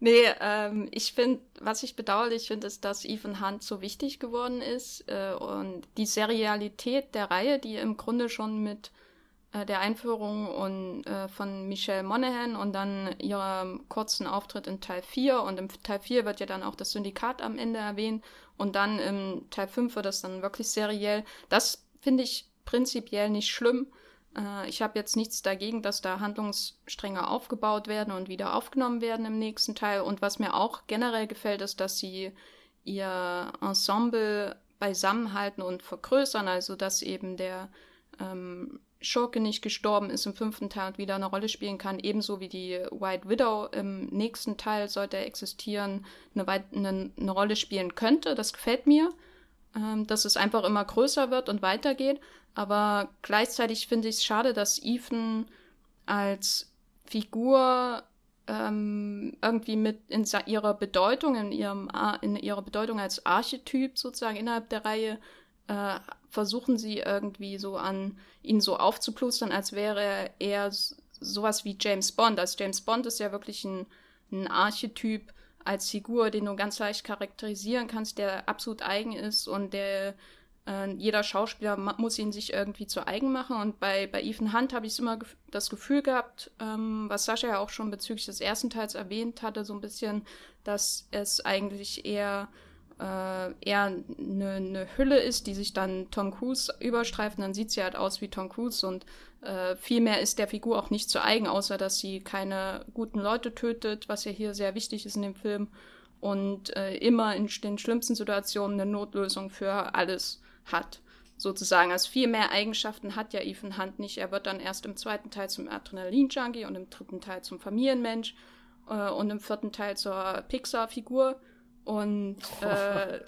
nee, ähm, ich finde, was ich bedauerlich finde, ist, dass Ethan Hunt so wichtig geworden ist äh, und die Serialität der Reihe, die im Grunde schon mit äh, der Einführung und, äh, von Michelle Monaghan und dann ihrem kurzen Auftritt in Teil 4. Und im Teil 4 wird ja dann auch das Syndikat am Ende erwähnt. Und dann im Teil 5 wird das dann wirklich seriell. Das finde ich prinzipiell nicht schlimm. Äh, ich habe jetzt nichts dagegen, dass da Handlungsstränge aufgebaut werden und wieder aufgenommen werden im nächsten Teil. Und was mir auch generell gefällt, ist, dass sie ihr Ensemble beisammenhalten und vergrößern. Also dass eben der ähm, Schurke nicht gestorben ist im fünften Teil und wieder eine Rolle spielen kann, ebenso wie die White Widow im nächsten Teil sollte existieren, eine, eine, eine Rolle spielen könnte. Das gefällt mir, ähm, dass es einfach immer größer wird und weitergeht. Aber gleichzeitig finde ich es schade, dass Ethan als Figur ähm, irgendwie mit in ihrer Bedeutung, in ihrem in ihrer Bedeutung als Archetyp sozusagen innerhalb der Reihe äh, versuchen sie irgendwie so an ihn so aufzuplustern, als wäre er sowas wie James Bond. Also James Bond ist ja wirklich ein, ein Archetyp als Figur, den du ganz leicht charakterisieren kannst, der absolut eigen ist und der äh, jeder Schauspieler muss ihn sich irgendwie zu eigen machen. Und bei, bei Ethan Hunt habe ich immer gef das Gefühl gehabt, ähm, was Sascha ja auch schon bezüglich des ersten Teils erwähnt hatte, so ein bisschen, dass es eigentlich eher äh, eher eine, eine Hülle ist, die sich dann Tom Cruise überstreift. Dann sieht sie halt aus wie Tom Cruise und äh, viel mehr ist der Figur auch nicht zu eigen, außer dass sie keine guten Leute tötet, was ja hier sehr wichtig ist in dem Film. Und äh, immer in den schlimmsten Situationen eine Notlösung für alles hat. Sozusagen. Also viel mehr Eigenschaften hat ja Ethan Hunt nicht. Er wird dann erst im zweiten Teil zum Adrenalin-Junkie und im dritten Teil zum Familienmensch äh, und im vierten Teil zur Pixar-Figur und äh,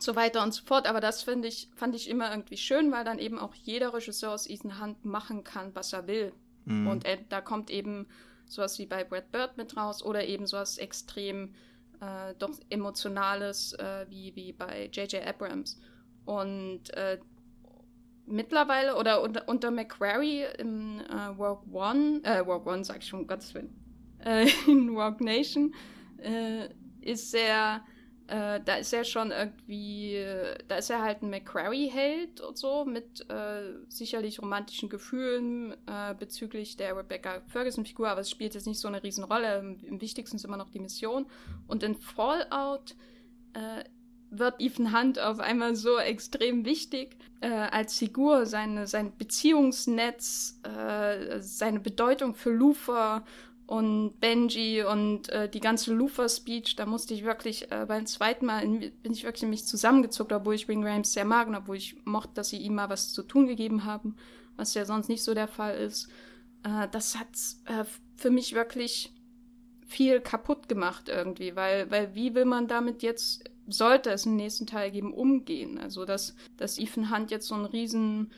so weiter und so fort. Aber das finde ich, fand ich immer irgendwie schön, weil dann eben auch jeder Regisseur aus Ethan Hunt machen kann, was er will. Mhm. Und er, da kommt eben sowas wie bei Brad Bird mit raus oder eben sowas extrem äh, doch emotionales äh, wie, wie bei J.J. Abrams. Und äh, mittlerweile oder unter, unter Macquarie im äh, Work One, äh, Work One sag ich schon, Gottes Willen, äh, in Rogue Nation äh, ist sehr äh, da ist er schon irgendwie, da ist er halt ein McQuarrie-Held und so, mit äh, sicherlich romantischen Gefühlen äh, bezüglich der Rebecca Ferguson-Figur, aber es spielt jetzt nicht so eine Riesenrolle. Im, Im, wichtigsten ist immer noch die Mission. Und in Fallout äh, wird Ethan Hunt auf einmal so extrem wichtig äh, als Figur, seine, sein Beziehungsnetz, äh, seine Bedeutung für Lufa und Benji und äh, die ganze Lufa-Speech, da musste ich wirklich äh, beim zweiten Mal in, bin ich wirklich in mich zusammengezuckt, obwohl ich Wing Rams sehr mag und obwohl ich mochte, dass sie ihm mal was zu tun gegeben haben, was ja sonst nicht so der Fall ist. Äh, das hat äh, für mich wirklich viel kaputt gemacht irgendwie, weil, weil wie will man damit jetzt, sollte es im nächsten Teil geben, umgehen? Also, dass, dass Ethan Hunt jetzt so ein riesen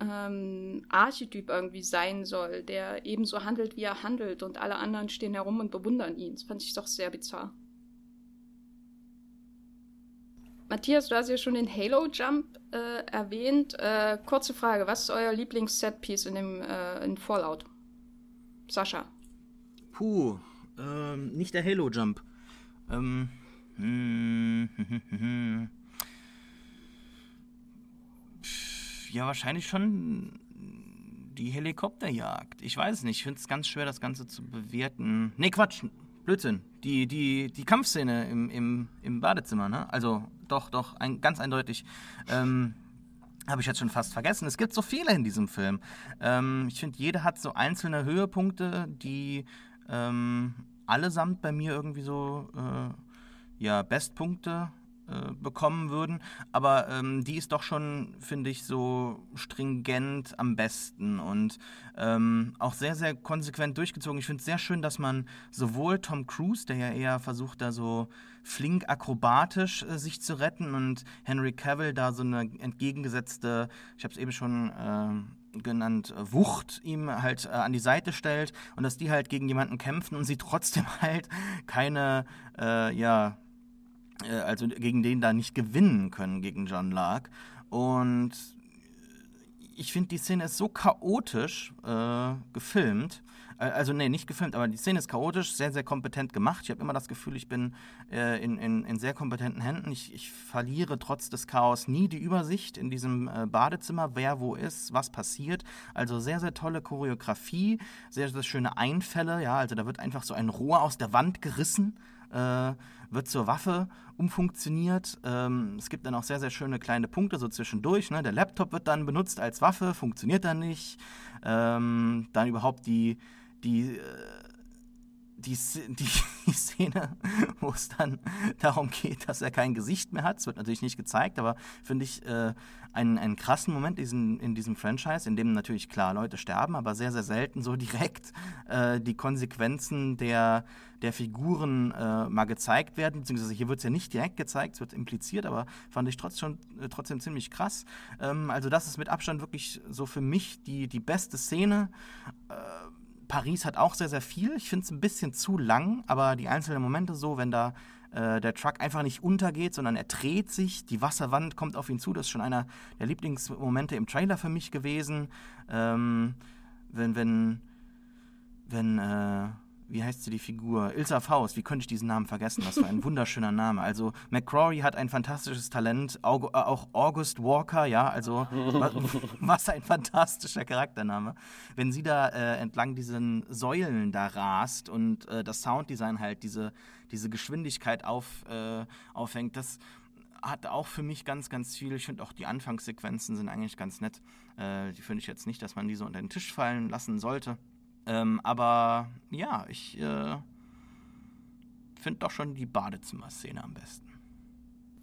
ähm, Archetyp irgendwie sein soll, der ebenso handelt, wie er handelt und alle anderen stehen herum und bewundern ihn. Das fand ich doch sehr bizarr. Matthias, du hast ja schon den Halo-Jump äh, erwähnt. Äh, kurze Frage, was ist euer Lieblings-Setpiece in äh, in Fallout? Sascha. Puh, ähm, nicht der Halo-Jump. Ähm, hm, hm, hm, Ja, wahrscheinlich schon die Helikopterjagd. Ich weiß es nicht. Ich finde es ganz schwer, das Ganze zu bewerten. Nee, Quatsch. Blödsinn. Die, die, die Kampfszene im, im, im Badezimmer, ne? Also, doch, doch, ein, ganz eindeutig. Ähm, habe ich jetzt schon fast vergessen. Es gibt so viele in diesem Film. Ähm, ich finde, jeder hat so einzelne Höhepunkte, die ähm, allesamt bei mir irgendwie so äh, ja, Bestpunkte äh, bekommen würden. Aber ähm, die ist doch schon, finde ich, so stringent am besten und ähm, auch sehr, sehr konsequent durchgezogen. Ich finde es sehr schön, dass man sowohl Tom Cruise, der ja eher versucht, da so flink akrobatisch äh, sich zu retten und Henry Cavill da so eine entgegengesetzte, ich habe es eben schon äh, genannt, Wucht ihm halt äh, an die Seite stellt und dass die halt gegen jemanden kämpfen und sie trotzdem halt keine, äh, ja, äh, also gegen den da nicht gewinnen können gegen John Lark. Und ich finde, die Szene ist so chaotisch äh, gefilmt. Äh, also, nee, nicht gefilmt, aber die Szene ist chaotisch, sehr, sehr kompetent gemacht. Ich habe immer das Gefühl, ich bin äh, in, in, in, sehr kompetenten Händen. Ich, ich, verliere trotz des Chaos nie die Übersicht in diesem äh, Badezimmer, wer wo ist, was passiert. Also sehr, sehr tolle Choreografie, sehr, sehr schöne Einfälle. Ja, also da wird einfach so ein Rohr aus der Wand gerissen äh, wird zur Waffe umfunktioniert. Ähm, es gibt dann auch sehr, sehr schöne kleine Punkte so zwischendurch. Ne? Der Laptop wird dann benutzt als Waffe, funktioniert dann nicht. Ähm, dann überhaupt die, die, äh, die, die, die Szene, wo es dann darum geht, dass er kein Gesicht mehr hat. Es wird natürlich nicht gezeigt, aber finde ich äh, einen, einen krassen Moment diesen, in diesem Franchise, in dem natürlich klar Leute sterben, aber sehr, sehr selten so direkt äh, die Konsequenzen der, der Figuren äh, mal gezeigt werden. Beziehungsweise hier wird es ja nicht direkt gezeigt, es wird impliziert, aber fand ich trotz äh, trotzdem ziemlich krass. Ähm, also, das ist mit Abstand wirklich so für mich die, die beste Szene. Äh, Paris hat auch sehr, sehr viel. Ich finde es ein bisschen zu lang, aber die einzelnen Momente so, wenn da äh, der Truck einfach nicht untergeht, sondern er dreht sich, die Wasserwand kommt auf ihn zu. Das ist schon einer der Lieblingsmomente im Trailer für mich gewesen. Ähm, wenn, wenn, wenn, äh, wie heißt sie die Figur? Ilsa Faust, wie könnte ich diesen Namen vergessen? Was für ein wunderschöner Name. Also McCrory hat ein fantastisches Talent, äh, auch August Walker, ja, also was ein fantastischer Charaktername. Wenn sie da äh, entlang diesen Säulen da rast und äh, das Sounddesign halt diese, diese Geschwindigkeit auf, äh, aufhängt, das hat auch für mich ganz, ganz viel. Ich finde auch die Anfangssequenzen sind eigentlich ganz nett. Äh, die finde ich jetzt nicht, dass man die so unter den Tisch fallen lassen sollte. Ähm, aber ja, ich äh, finde doch schon die Badezimmerszene am besten.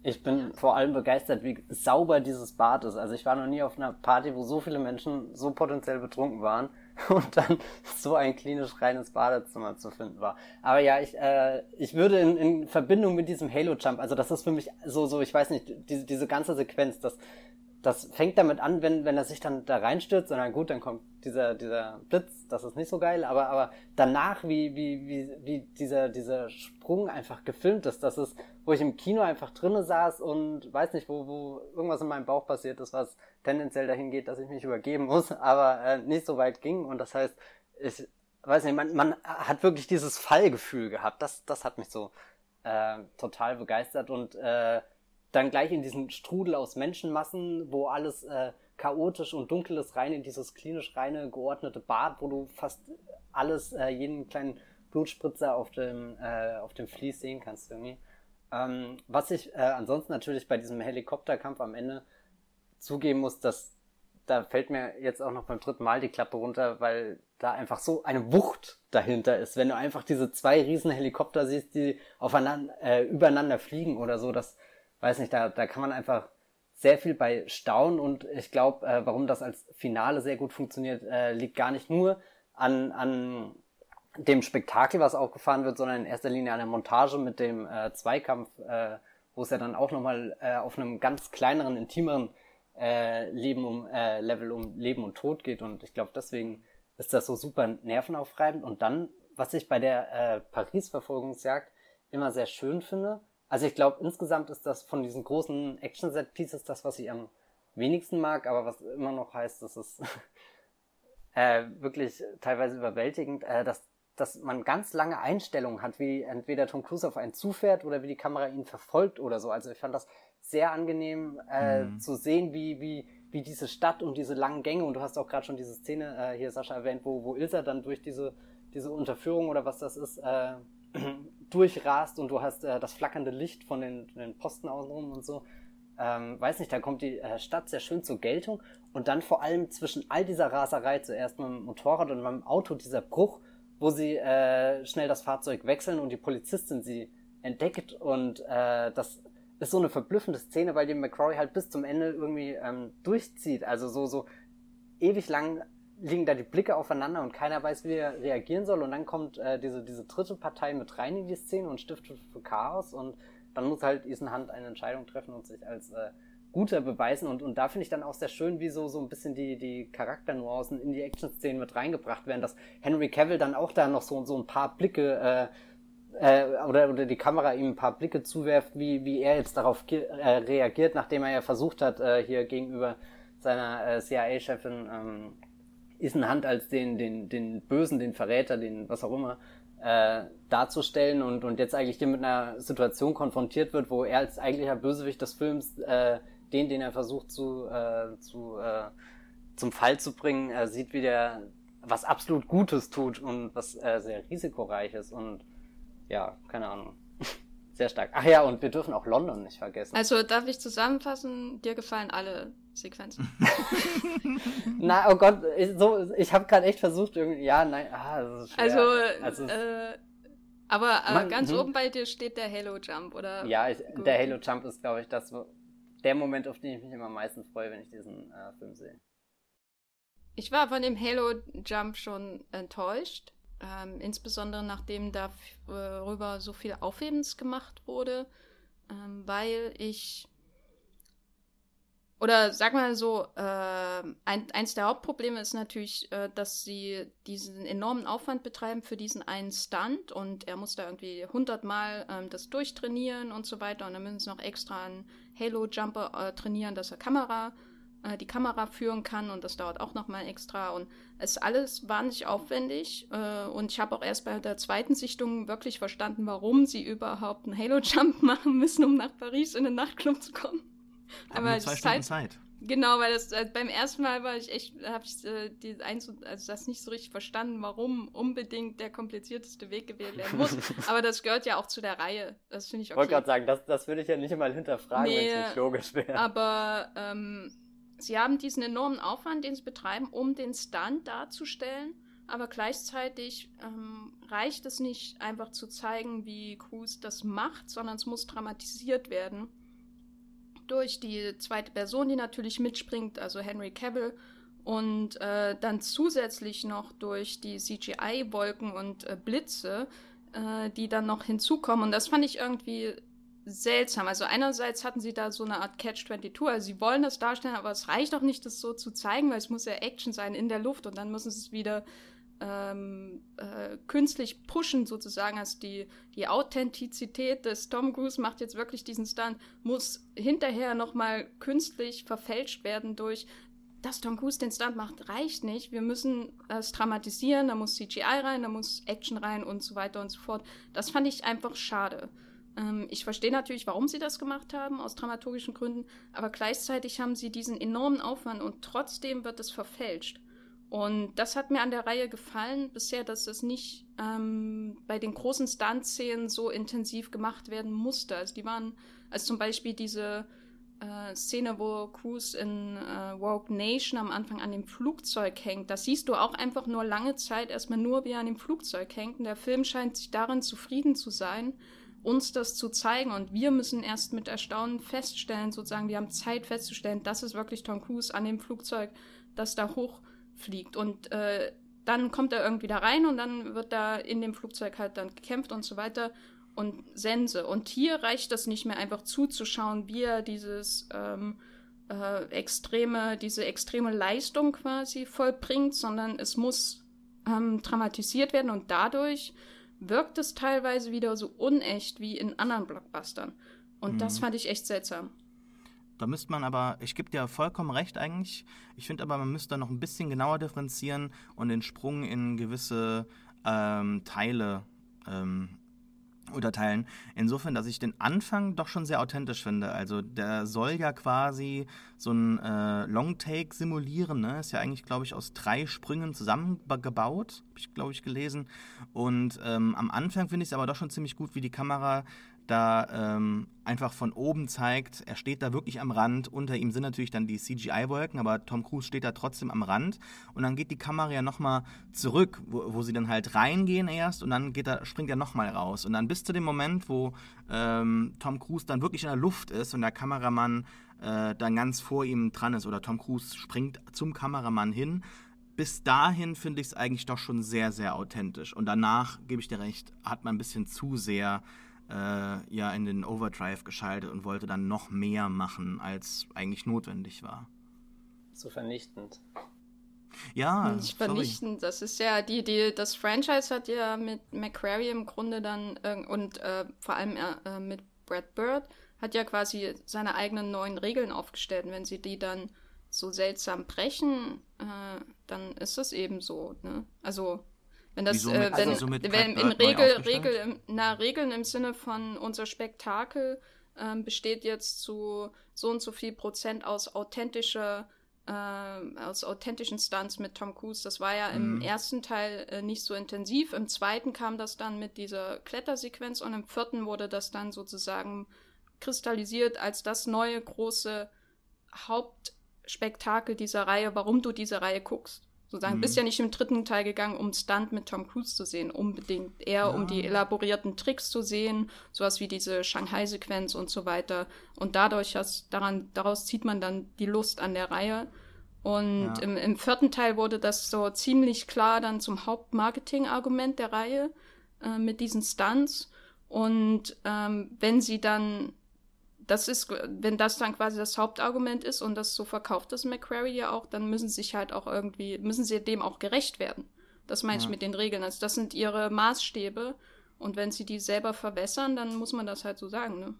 Ich bin vor allem begeistert, wie sauber dieses Bad ist. Also ich war noch nie auf einer Party, wo so viele Menschen so potenziell betrunken waren und dann so ein klinisch reines Badezimmer zu finden war. Aber ja, ich, äh, ich würde in, in Verbindung mit diesem Halo-Jump, also das ist für mich so, so, ich weiß nicht, diese, diese ganze Sequenz, das, das fängt damit an, wenn, wenn er sich dann da reinstürzt dann gut, dann kommt dieser, dieser Blitz, das ist nicht so geil, aber, aber danach, wie, wie, wie, wie dieser, dieser Sprung einfach gefilmt ist, das ist, wo ich im Kino einfach drinnen saß und weiß nicht, wo, wo irgendwas in meinem Bauch passiert ist, was tendenziell dahin geht, dass ich mich übergeben muss, aber äh, nicht so weit ging und das heißt, ich weiß nicht, man, man hat wirklich dieses Fallgefühl gehabt. Das, das hat mich so äh, total begeistert und äh, dann gleich in diesen Strudel aus Menschenmassen, wo alles äh, chaotisch und dunkel ist, rein in dieses klinisch reine, geordnete Bad, wo du fast alles, äh, jeden kleinen Blutspritzer auf dem, äh, auf dem Vlies sehen kannst irgendwie. Ähm, was ich äh, ansonsten natürlich bei diesem Helikopterkampf am Ende zugeben muss, dass da fällt mir jetzt auch noch beim dritten Mal die Klappe runter, weil da einfach so eine Wucht dahinter ist. Wenn du einfach diese zwei riesen Helikopter siehst, die aufeinander, äh, übereinander fliegen oder so, das weiß nicht, da, da kann man einfach sehr viel bei staunen und ich glaube, äh, warum das als Finale sehr gut funktioniert, äh, liegt gar nicht nur an, an dem Spektakel, was aufgefahren wird, sondern in erster Linie an der Montage mit dem äh, Zweikampf, äh, wo es ja dann auch nochmal äh, auf einem ganz kleineren, intimeren äh, Leben um äh, Level um Leben und Tod geht. Und ich glaube, deswegen ist das so super nervenaufreibend. Und dann, was ich bei der äh, Paris-Verfolgungsjagd immer sehr schön finde, also ich glaube, insgesamt ist das von diesen großen Action-Set-Pieces das, was ich am wenigsten mag, aber was immer noch heißt, dass es äh, wirklich teilweise überwältigend, äh, dass dass man ganz lange Einstellungen hat, wie entweder Tom Cruise auf einen zufährt oder wie die Kamera ihn verfolgt oder so. Also ich fand das sehr angenehm äh, mhm. zu sehen, wie, wie, wie diese Stadt und diese langen Gänge, und du hast auch gerade schon diese Szene äh, hier, Sascha, erwähnt, wo, wo Ilsa dann durch diese, diese Unterführung oder was das ist, äh, durchrast und du hast äh, das flackernde Licht von den, den Posten außenrum und so. Ähm, weiß nicht, da kommt die äh, Stadt sehr schön zur Geltung und dann vor allem zwischen all dieser Raserei, zuerst mit dem Motorrad und beim Auto, dieser Bruch, wo sie äh, schnell das Fahrzeug wechseln und die Polizistin sie entdeckt und äh, das ist so eine verblüffende Szene, weil die McCrory halt bis zum Ende irgendwie ähm, durchzieht. Also so, so ewig lang liegen da die Blicke aufeinander und keiner weiß, wie er reagieren soll. Und dann kommt äh, diese, diese dritte Partei mit rein in die Szene und stiftet für Chaos. Und dann muss halt Ethan Hunt eine Entscheidung treffen und sich als äh, guter beweisen. Und, und da finde ich dann auch sehr schön, wie so, so ein bisschen die, die Charakternuancen in die Action-Szenen mit reingebracht werden, dass Henry Cavill dann auch da noch so, so ein paar Blicke äh, äh, oder, oder die Kamera ihm ein paar Blicke zuwerft, wie, wie er jetzt darauf äh, reagiert, nachdem er ja versucht hat, äh, hier gegenüber seiner äh, CIA-Chefin ähm, Hunt als den, den, den Bösen, den Verräter, den was auch immer, äh, darzustellen und, und jetzt eigentlich hier mit einer Situation konfrontiert wird, wo er als eigentlicher Bösewicht des Films äh, den, den er versucht zu, äh, zu äh, zum Fall zu bringen, er sieht, wie der was absolut Gutes tut und was äh, sehr risikoreich ist und ja, keine Ahnung. Sehr stark. Ach ja, und wir dürfen auch London nicht vergessen. Also darf ich zusammenfassen, dir gefallen alle Sequenzen. Na, oh Gott, ich, so, ich habe gerade echt versucht, irgendwie, ja, nein, ah, das ist schwer. Also, also äh, aber, aber man, ganz hm. oben bei dir steht der Halo Jump, oder? Ja, ich, der Halo Jump ist, glaube ich, das, der Moment, auf den ich mich immer am meisten freue, wenn ich diesen äh, Film sehe. Ich war von dem Halo Jump schon enttäuscht, ähm, insbesondere nachdem darüber so viel Aufhebens gemacht wurde, ähm, weil ich oder sag mal so, äh, ein, eins der Hauptprobleme ist natürlich, äh, dass sie diesen enormen Aufwand betreiben für diesen einen Stunt und er muss da irgendwie hundertmal ähm, das durchtrainieren und so weiter und dann müssen sie noch extra einen Halo-Jumper äh, trainieren, dass er Kamera, äh, die Kamera führen kann und das dauert auch nochmal extra und es ist alles wahnsinnig aufwendig äh, und ich habe auch erst bei der zweiten Sichtung wirklich verstanden, warum sie überhaupt einen Halo-Jump machen müssen, um nach Paris in den Nachtclub zu kommen. Aber zwei Stunden halt, Zeit. Genau, weil das äh, beim ersten Mal war ich echt, habe ich äh, die eins, also das nicht so richtig verstanden, warum unbedingt der komplizierteste Weg gewählt werden muss. Aber das gehört ja auch zu der Reihe. Das finde ich okay. Ich wollte gerade sagen, das, das würde ich ja nicht mal hinterfragen, nee, wenn es nicht logisch wäre. Aber ähm, sie haben diesen enormen Aufwand, den sie betreiben, um den Stunt darzustellen. Aber gleichzeitig ähm, reicht es nicht, einfach zu zeigen, wie Cruz das macht, sondern es muss dramatisiert werden durch die zweite Person, die natürlich mitspringt, also Henry Cavill, und äh, dann zusätzlich noch durch die CGI-Wolken und äh, Blitze, äh, die dann noch hinzukommen. Und das fand ich irgendwie seltsam. Also einerseits hatten sie da so eine Art Catch-22, also sie wollen das darstellen, aber es reicht auch nicht, das so zu zeigen, weil es muss ja Action sein in der Luft und dann müssen sie es wieder ähm, äh, künstlich pushen sozusagen, also die, die Authentizität des Tom Cruise macht jetzt wirklich diesen Stunt, muss hinterher nochmal künstlich verfälscht werden durch dass Tom Cruise den Stunt macht, reicht nicht. Wir müssen es dramatisieren, da muss CGI rein, da muss Action rein und so weiter und so fort. Das fand ich einfach schade. Ähm, ich verstehe natürlich, warum sie das gemacht haben, aus dramaturgischen Gründen, aber gleichzeitig haben sie diesen enormen Aufwand und trotzdem wird es verfälscht. Und das hat mir an der Reihe gefallen bisher, dass das nicht ähm, bei den großen Stunt-Szenen so intensiv gemacht werden musste. Also die waren, als zum Beispiel diese äh, Szene, wo Cruz in äh, Rogue Nation am Anfang an dem Flugzeug hängt, da siehst du auch einfach nur lange Zeit erstmal nur, wie er an dem Flugzeug hängt. Und der Film scheint sich darin zufrieden zu sein, uns das zu zeigen. Und wir müssen erst mit Erstaunen feststellen, sozusagen, wir haben Zeit festzustellen, das ist wirklich Tom Cruise an dem Flugzeug, das da hochfliegt. Und äh, dann kommt er irgendwie da rein und dann wird da in dem Flugzeug halt dann gekämpft und so weiter und Sense. Und hier reicht das nicht mehr einfach zuzuschauen, wie er dieses ähm, äh, extreme, diese extreme Leistung quasi vollbringt, sondern es muss ähm, dramatisiert werden und dadurch wirkt es teilweise wieder so unecht wie in anderen Blockbustern. Und mhm. das fand ich echt seltsam. Da müsste man aber, ich gebe dir vollkommen recht eigentlich. Ich finde aber, man müsste noch ein bisschen genauer differenzieren und den Sprung in gewisse ähm, Teile ähm, unterteilen. Insofern, dass ich den Anfang doch schon sehr authentisch finde. Also der soll ja quasi so ein äh, Long-Take simulieren. Ne? Ist ja eigentlich, glaube ich, aus drei Sprüngen zusammengebaut, habe ich, glaube ich, gelesen. Und ähm, am Anfang finde ich es aber doch schon ziemlich gut, wie die Kamera da ähm, einfach von oben zeigt, er steht da wirklich am Rand. Unter ihm sind natürlich dann die CGI-Wolken, aber Tom Cruise steht da trotzdem am Rand. Und dann geht die Kamera ja nochmal zurück, wo, wo, sie dann halt reingehen erst und dann geht er, springt er nochmal raus. Und dann bis zu dem Moment, wo ähm, Tom Cruise dann wirklich in der Luft ist und der Kameramann äh, dann ganz vor ihm dran ist oder Tom Cruise springt zum Kameramann hin, bis dahin finde ich es eigentlich doch schon sehr, sehr authentisch. Und danach, gebe ich dir recht, hat man ein bisschen zu sehr äh, ja in den Overdrive geschaltet und wollte dann noch mehr machen, als eigentlich notwendig war. So vernichtend. Ja, nicht vernichtend. Das ist ja die, die, das Franchise hat ja mit McQuarrie im Grunde dann äh, und äh, vor allem äh, mit Brad Bird hat ja quasi seine eigenen neuen Regeln aufgestellt. Und wenn sie die dann so seltsam brechen, äh, dann ist das eben so. Ne? Also wenn das, äh, wenn, also wenn in Regel, Regel, na, Regeln im Sinne von unser Spektakel ähm, besteht jetzt zu so und so viel Prozent aus authentischer, äh, aus authentischen Stunts mit Tom Cruise. Das war ja im mhm. ersten Teil äh, nicht so intensiv. Im zweiten kam das dann mit dieser Klettersequenz und im vierten wurde das dann sozusagen kristallisiert als das neue große Hauptspektakel dieser Reihe, warum du diese Reihe guckst. Sozusagen, mhm. bist ja nicht im dritten Teil gegangen, um Stunt mit Tom Cruise zu sehen, unbedingt. Eher ja. um die elaborierten Tricks zu sehen, sowas wie diese Shanghai-Sequenz und so weiter. Und dadurch hast, daran, daraus zieht man dann die Lust an der Reihe. Und ja. im, im vierten Teil wurde das so ziemlich klar dann zum Hauptmarketing-Argument der Reihe äh, mit diesen Stunts. Und ähm, wenn sie dann das ist, wenn das dann quasi das Hauptargument ist und das so verkauft ist McQuarrie ja auch, dann müssen sie sich halt auch irgendwie, müssen sie dem auch gerecht werden. Das meine ja. ich mit den Regeln. Also das sind ihre Maßstäbe und wenn sie die selber verwässern, dann muss man das halt so sagen, ne?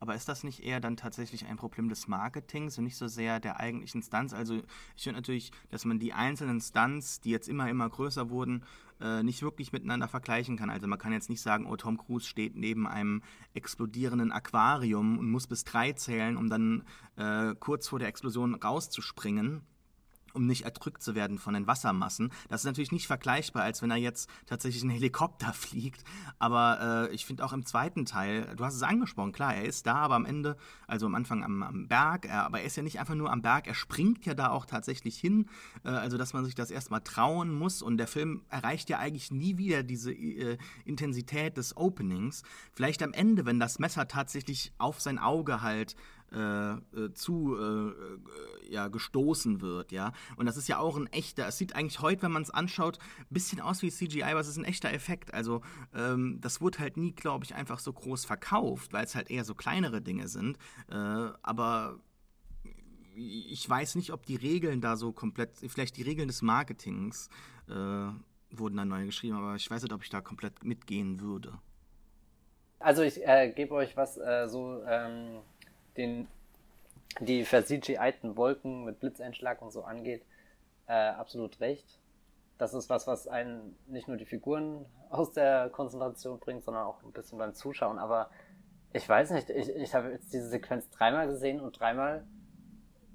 Aber ist das nicht eher dann tatsächlich ein Problem des Marketings und nicht so sehr der eigentlichen Stunts? Also ich finde natürlich, dass man die einzelnen Stunts, die jetzt immer, immer größer wurden, äh, nicht wirklich miteinander vergleichen kann. Also man kann jetzt nicht sagen, oh, Tom Cruise steht neben einem explodierenden Aquarium und muss bis drei zählen, um dann äh, kurz vor der Explosion rauszuspringen um nicht erdrückt zu werden von den Wassermassen. Das ist natürlich nicht vergleichbar, als wenn er jetzt tatsächlich ein Helikopter fliegt. Aber äh, ich finde auch im zweiten Teil, du hast es angesprochen, klar, er ist da, aber am Ende, also am Anfang am, am Berg, er, aber er ist ja nicht einfach nur am Berg, er springt ja da auch tatsächlich hin. Äh, also, dass man sich das erstmal trauen muss und der Film erreicht ja eigentlich nie wieder diese äh, Intensität des Openings. Vielleicht am Ende, wenn das Messer tatsächlich auf sein Auge halt äh, äh, zu äh, ja, gestoßen wird, ja. Und das ist ja auch ein echter, es sieht eigentlich heute, wenn man es anschaut, ein bisschen aus wie CGI, aber es ist ein echter Effekt. Also ähm, das wurde halt nie, glaube ich, einfach so groß verkauft, weil es halt eher so kleinere Dinge sind. Äh, aber ich weiß nicht, ob die Regeln da so komplett, vielleicht die Regeln des Marketings äh, wurden dann neu geschrieben, aber ich weiß nicht, ob ich da komplett mitgehen würde. Also ich äh, gebe euch was äh, so ähm, den die versiegten Wolken mit Blitzeinschlag und so angeht, äh, absolut recht. Das ist was, was einen nicht nur die Figuren aus der Konzentration bringt, sondern auch ein bisschen beim Zuschauen. Aber ich weiß nicht, ich, ich habe jetzt diese Sequenz dreimal gesehen und dreimal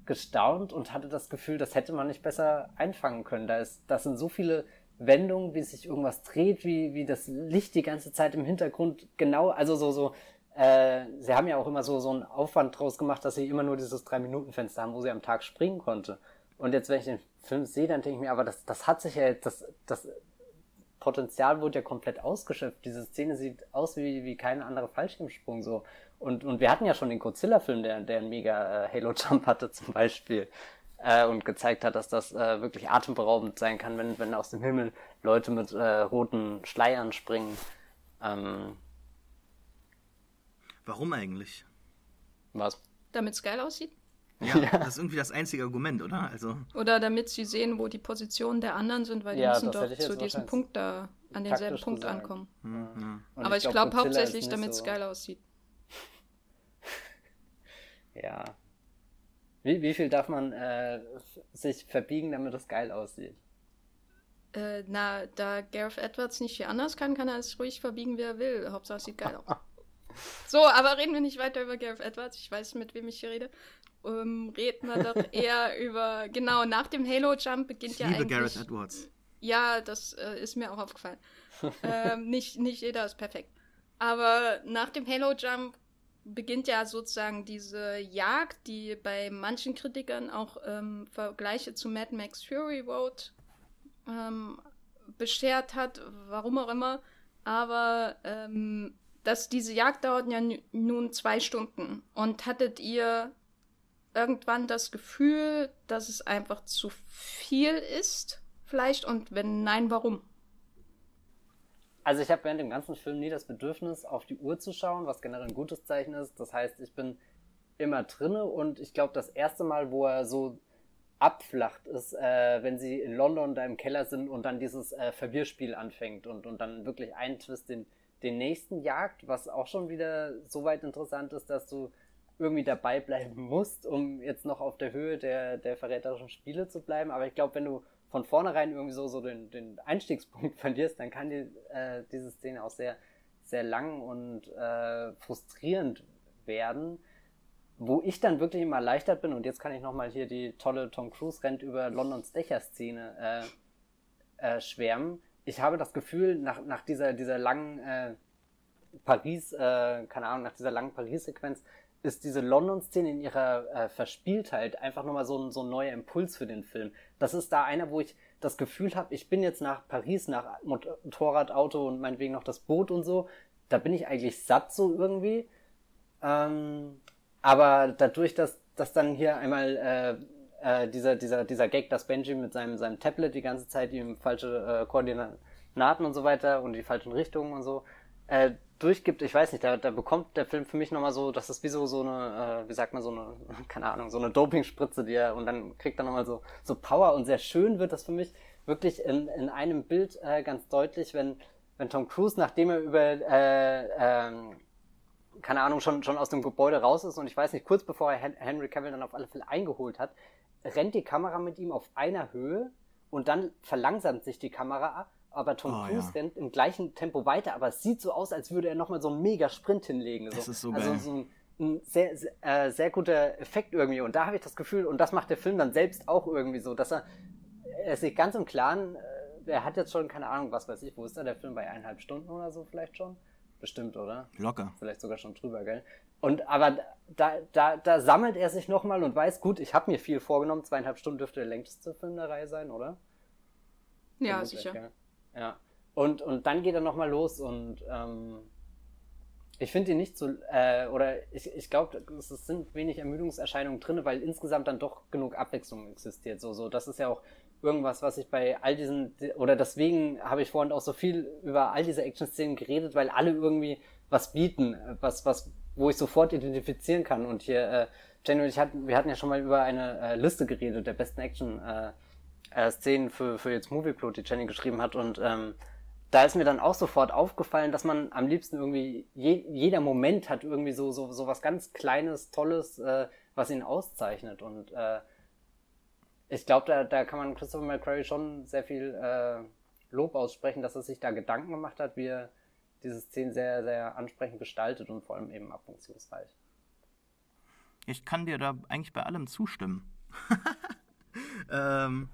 gestaunt und hatte das Gefühl, das hätte man nicht besser einfangen können. Da, ist, das sind so viele Wendungen, wie sich irgendwas dreht, wie, wie das Licht die ganze Zeit im Hintergrund genau, also so, so, äh, sie haben ja auch immer so, so einen Aufwand draus gemacht, dass sie immer nur dieses Drei-Minuten-Fenster haben, wo sie am Tag springen konnte. Und jetzt, wenn ich den Film sehe, dann denke ich mir, aber das, das hat sich ja jetzt, das, das Potenzial wurde ja komplett ausgeschöpft. Diese Szene sieht aus wie, wie kein anderer Fallschirmsprung so. Und, und wir hatten ja schon den Godzilla-Film, der, der einen mega äh, Halo-Jump hatte zum Beispiel. Äh, und gezeigt hat, dass das äh, wirklich atemberaubend sein kann, wenn, wenn aus dem Himmel Leute mit äh, roten Schleiern springen. Ähm, Warum eigentlich? Was? Damit es geil aussieht? Ja, ja, das ist irgendwie das einzige Argument, oder? Also oder damit sie sehen, wo die Positionen der anderen sind, weil die ja, müssen doch zu diesem Punkt da an denselben Punkt gesagt. ankommen. Mhm. Aber ich, ich glaube glaub, hauptsächlich, damit es so... geil aussieht. ja. Wie, wie viel darf man äh, sich verbiegen, damit es geil aussieht? Äh, na, da Gareth Edwards nicht viel anders kann, kann er es ruhig verbiegen, wie er will. Hauptsache es sieht geil aus. So, aber reden wir nicht weiter über Gareth Edwards. Ich weiß, mit wem ich hier rede ähm, reden wir doch eher über, genau, nach dem Halo-Jump beginnt ich ja liebe eigentlich... Garrett Edwards. Ja, das äh, ist mir auch aufgefallen. ähm, nicht, nicht jeder ist perfekt. Aber nach dem Halo-Jump beginnt ja sozusagen diese Jagd, die bei manchen Kritikern auch ähm, Vergleiche zu Mad Max Fury Road ähm, beschert hat, warum auch immer. Aber ähm, dass diese Jagd dauert ja nun zwei Stunden. Und hattet ihr irgendwann das Gefühl, dass es einfach zu viel ist, vielleicht? Und wenn nein, warum? Also ich habe während dem ganzen Film nie das Bedürfnis, auf die Uhr zu schauen, was generell ein gutes Zeichen ist. Das heißt, ich bin immer drinne und ich glaube, das erste Mal, wo er so abflacht, ist, äh, wenn sie in London da im Keller sind und dann dieses äh, Verwirrspiel anfängt und, und dann wirklich einen Twist den, den nächsten jagt, was auch schon wieder so weit interessant ist, dass du irgendwie dabei bleiben musst, um jetzt noch auf der Höhe der, der verräterischen Spiele zu bleiben. Aber ich glaube, wenn du von vornherein irgendwie so, so den, den Einstiegspunkt verlierst, dann kann die, äh, diese Szene auch sehr, sehr lang und äh, frustrierend werden. Wo ich dann wirklich immer erleichtert bin, und jetzt kann ich nochmal hier die tolle Tom Cruise rennt über Londons Dächer-Szene äh, äh, schwärmen. Ich habe das Gefühl, nach, nach dieser, dieser langen äh, Paris, äh, keine Ahnung, nach dieser langen Paris-Sequenz, ist diese London-Szene in ihrer äh, Verspieltheit einfach nochmal so ein, so ein neuer Impuls für den Film. Das ist da einer, wo ich das Gefühl habe, ich bin jetzt nach Paris, nach Motorrad, Auto und meinetwegen noch das Boot und so. Da bin ich eigentlich satt so irgendwie. Ähm, aber dadurch, dass, dass dann hier einmal äh, äh, dieser, dieser, dieser Gag, dass Benji mit seinem, seinem Tablet die ganze Zeit ihm falsche äh, Koordinaten und so weiter und die falschen Richtungen und so, äh, durchgibt, ich weiß nicht, da, da bekommt der Film für mich nochmal so, das ist wie so, so eine, äh, wie sagt man, so eine, keine Ahnung, so eine Dopingspritze, die er, und dann kriegt er nochmal so, so Power und sehr schön wird das für mich wirklich in, in einem Bild äh, ganz deutlich, wenn, wenn Tom Cruise, nachdem er über, äh, ähm, keine Ahnung, schon, schon aus dem Gebäude raus ist und ich weiß nicht, kurz bevor er Henry Cavill dann auf alle Fälle eingeholt hat, rennt die Kamera mit ihm auf einer Höhe und dann verlangsamt sich die Kamera ab aber Tom oh, Cruise ja. rennt im gleichen Tempo weiter, aber es sieht so aus, als würde er nochmal so einen mega Sprint hinlegen. So. Das ist so also geil. so ein, ein sehr, sehr, äh, sehr guter Effekt irgendwie. Und da habe ich das Gefühl, und das macht der Film dann selbst auch irgendwie so, dass er, er sich ganz im Klaren, äh, er hat jetzt schon, keine Ahnung, was weiß ich, wo ist da der Film bei eineinhalb Stunden oder so vielleicht schon? Bestimmt, oder? Locker. Vielleicht sogar schon drüber, gell? Und aber da, da, da sammelt er sich nochmal und weiß, gut, ich habe mir viel vorgenommen, zweieinhalb Stunden dürfte der längste Film der Reihe sein, oder? Ja, Vermutlich, sicher. Gell? Ja. Und, und dann geht er nochmal los und ähm, ich finde ihn nicht so, äh, oder ich, ich glaube, es sind wenig Ermüdungserscheinungen drin, weil insgesamt dann doch genug Abwechslung existiert. So, so, das ist ja auch irgendwas, was ich bei all diesen, oder deswegen habe ich vorhin auch so viel über all diese Action-Szenen geredet, weil alle irgendwie was bieten, was, was, wo ich sofort identifizieren kann. Und hier, äh, Jenny und ich hatten, wir hatten ja schon mal über eine äh, Liste geredet der besten Action- äh, äh, Szenen für, für jetzt Movieplot, die Jenny geschrieben hat. Und ähm, da ist mir dann auch sofort aufgefallen, dass man am liebsten irgendwie, je, jeder Moment hat irgendwie so, so, so was ganz Kleines, Tolles, äh, was ihn auszeichnet. Und äh, ich glaube, da, da kann man Christopher McQuarrie schon sehr viel äh, Lob aussprechen, dass er sich da Gedanken gemacht hat, wie er diese Szene sehr, sehr ansprechend gestaltet und vor allem eben abwechslungsreich. Ich kann dir da eigentlich bei allem zustimmen. ähm,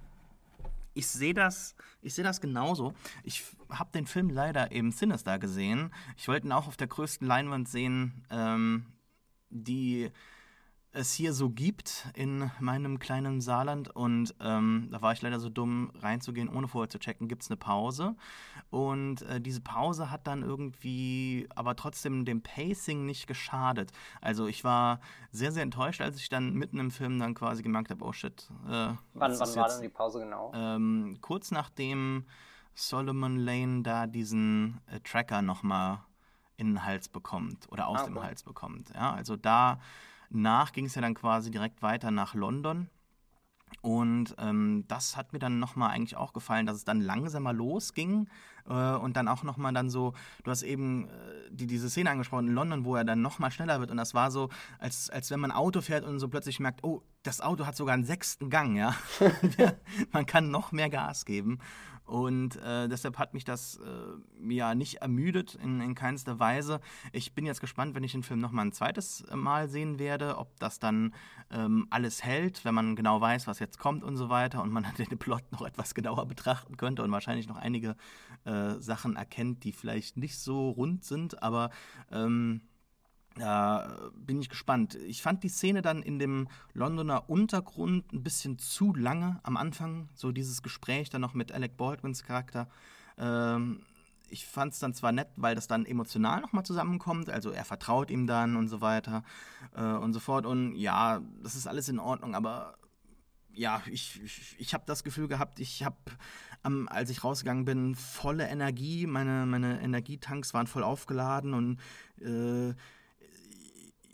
ich sehe das, ich das genauso. Ich habe den Film leider eben Sinister gesehen. Ich wollte ihn auch auf der größten Leinwand sehen, ähm, die es hier so gibt in meinem kleinen Saarland. Und ähm, da war ich leider so dumm, reinzugehen, ohne vorher zu checken, gibt es eine Pause. Und äh, diese Pause hat dann irgendwie aber trotzdem dem Pacing nicht geschadet. Also ich war sehr, sehr enttäuscht, als ich dann mitten im Film dann quasi gemerkt habe, oh shit. Äh, wann wann war denn die Pause genau? Ähm, kurz nachdem Solomon Lane da diesen äh, Tracker nochmal in den Hals bekommt oder aus ah, okay. dem Hals bekommt. Ja, also da nach ging es ja dann quasi direkt weiter nach London. Und ähm, das hat mir dann nochmal eigentlich auch gefallen, dass es dann langsamer losging äh, und dann auch nochmal dann so, du hast eben äh, die, diese Szene angesprochen in London, wo er dann nochmal schneller wird und das war so, als, als wenn man Auto fährt und so plötzlich merkt, oh, das Auto hat sogar einen sechsten Gang, ja. man kann noch mehr Gas geben und äh, deshalb hat mich das äh, ja nicht ermüdet in, in keinster Weise. Ich bin jetzt gespannt, wenn ich den Film nochmal ein zweites Mal sehen werde, ob das dann ähm, alles hält, wenn man genau weiß, was jetzt kommt und so weiter und man den Plot noch etwas genauer betrachten könnte und wahrscheinlich noch einige äh, Sachen erkennt, die vielleicht nicht so rund sind, aber ähm, da bin ich gespannt. Ich fand die Szene dann in dem Londoner Untergrund ein bisschen zu lange am Anfang. So dieses Gespräch dann noch mit Alec Baldwins Charakter. Ähm, ich fand es dann zwar nett, weil das dann emotional nochmal zusammenkommt. Also er vertraut ihm dann und so weiter äh, und so fort. Und ja, das ist alles in Ordnung, aber ja, ich, ich, ich habe das Gefühl gehabt, ich habe, ähm, als ich rausgegangen bin, volle Energie. Meine, meine Energietanks waren voll aufgeladen und äh,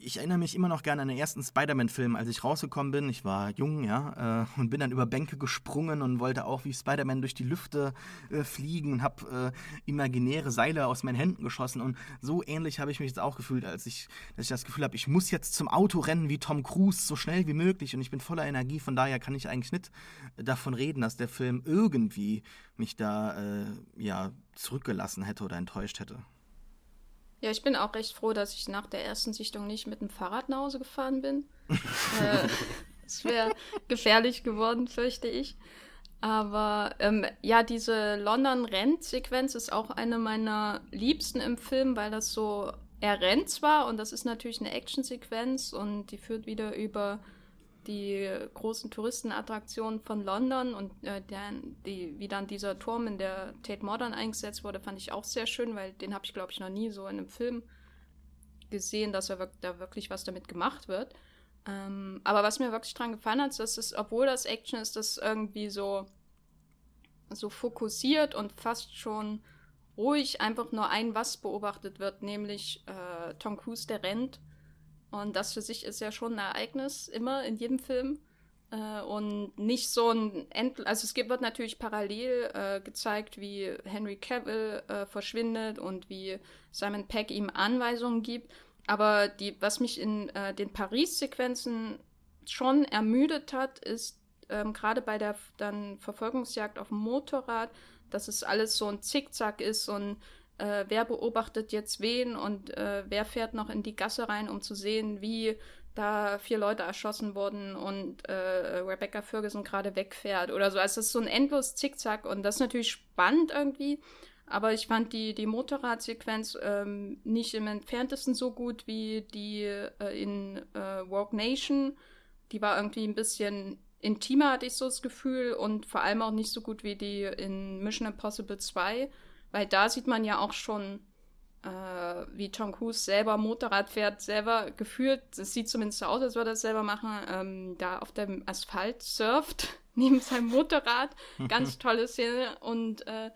ich erinnere mich immer noch gerne an den ersten Spider-Man-Film, als ich rausgekommen bin. Ich war jung, ja, äh, und bin dann über Bänke gesprungen und wollte auch wie Spider-Man durch die Lüfte äh, fliegen und habe äh, imaginäre Seile aus meinen Händen geschossen. Und so ähnlich habe ich mich jetzt auch gefühlt, als ich, dass ich das Gefühl habe, ich muss jetzt zum Auto rennen wie Tom Cruise, so schnell wie möglich. Und ich bin voller Energie. Von daher kann ich eigentlich nicht davon reden, dass der Film irgendwie mich da äh, ja zurückgelassen hätte oder enttäuscht hätte. Ja, ich bin auch recht froh, dass ich nach der ersten Sichtung nicht mit dem Fahrrad nach Hause gefahren bin. äh, es wäre gefährlich geworden, fürchte ich. Aber ähm, ja, diese London-Rennsequenz ist auch eine meiner liebsten im Film, weil das so, er rennt zwar und das ist natürlich eine Actionsequenz und die führt wieder über die großen Touristenattraktionen von London und äh, der, die, wie dann dieser Turm in der Tate Modern eingesetzt wurde, fand ich auch sehr schön, weil den habe ich, glaube ich, noch nie so in einem Film gesehen, dass er da wirklich was damit gemacht wird. Ähm, aber was mir wirklich dran gefallen hat, dass es, obwohl das Action ist, das irgendwie so, so fokussiert und fast schon ruhig einfach nur ein was beobachtet wird, nämlich äh, Tom Cruise, der rennt und das für sich ist ja schon ein Ereignis, immer in jedem Film. Äh, und nicht so ein End also es wird natürlich parallel äh, gezeigt, wie Henry Cavill äh, verschwindet und wie Simon Peck ihm Anweisungen gibt. Aber die, was mich in äh, den Paris-Sequenzen schon ermüdet hat, ist ähm, gerade bei der dann Verfolgungsjagd auf dem Motorrad, dass es alles so ein Zickzack ist und äh, wer beobachtet jetzt wen und äh, wer fährt noch in die Gasse rein, um zu sehen, wie da vier Leute erschossen wurden und äh, Rebecca Ferguson gerade wegfährt oder so. Also es ist so ein endlos Zickzack und das ist natürlich spannend irgendwie. Aber ich fand die, die Motorradsequenz ähm, nicht im entferntesten so gut wie die äh, in äh, Rogue Nation. Die war irgendwie ein bisschen intimer, hatte ich so das Gefühl, und vor allem auch nicht so gut wie die in Mission Impossible 2. Weil da sieht man ja auch schon, äh, wie Tom Cruise selber Motorrad fährt, selber gefühlt, es sieht zumindest so aus, als würde er es selber machen, ähm, da auf dem Asphalt surft, neben seinem Motorrad. Ganz tolle Szene. Und äh,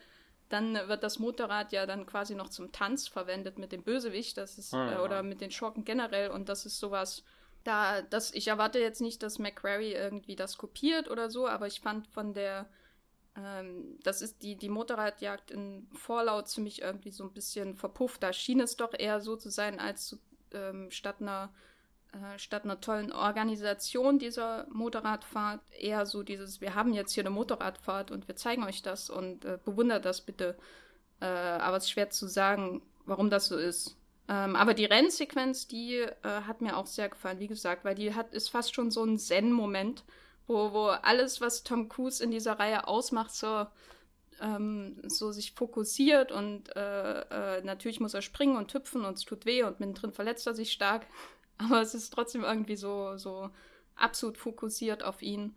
dann wird das Motorrad ja dann quasi noch zum Tanz verwendet mit dem Bösewicht, das ist, äh, oder mit den Schurken generell. Und das ist sowas, da, das, ich erwarte jetzt nicht, dass McQuarrie irgendwie das kopiert oder so, aber ich fand von der ähm, das ist die, die Motorradjagd in Vorlaut ziemlich irgendwie so ein bisschen verpufft. Da schien es doch eher so zu sein, als ähm, statt einer äh, statt einer tollen Organisation dieser Motorradfahrt eher so dieses, wir haben jetzt hier eine Motorradfahrt und wir zeigen euch das und äh, bewundert das bitte. Äh, aber es ist schwer zu sagen, warum das so ist. Ähm, aber die Rennsequenz, die äh, hat mir auch sehr gefallen, wie gesagt, weil die hat, ist fast schon so ein Zen-Moment, wo, wo alles, was Tom Cruise in dieser Reihe ausmacht, so, ähm, so sich fokussiert und äh, äh, natürlich muss er springen und hüpfen und es tut weh und mittendrin verletzt er sich stark. Aber es ist trotzdem irgendwie so, so absolut fokussiert auf ihn.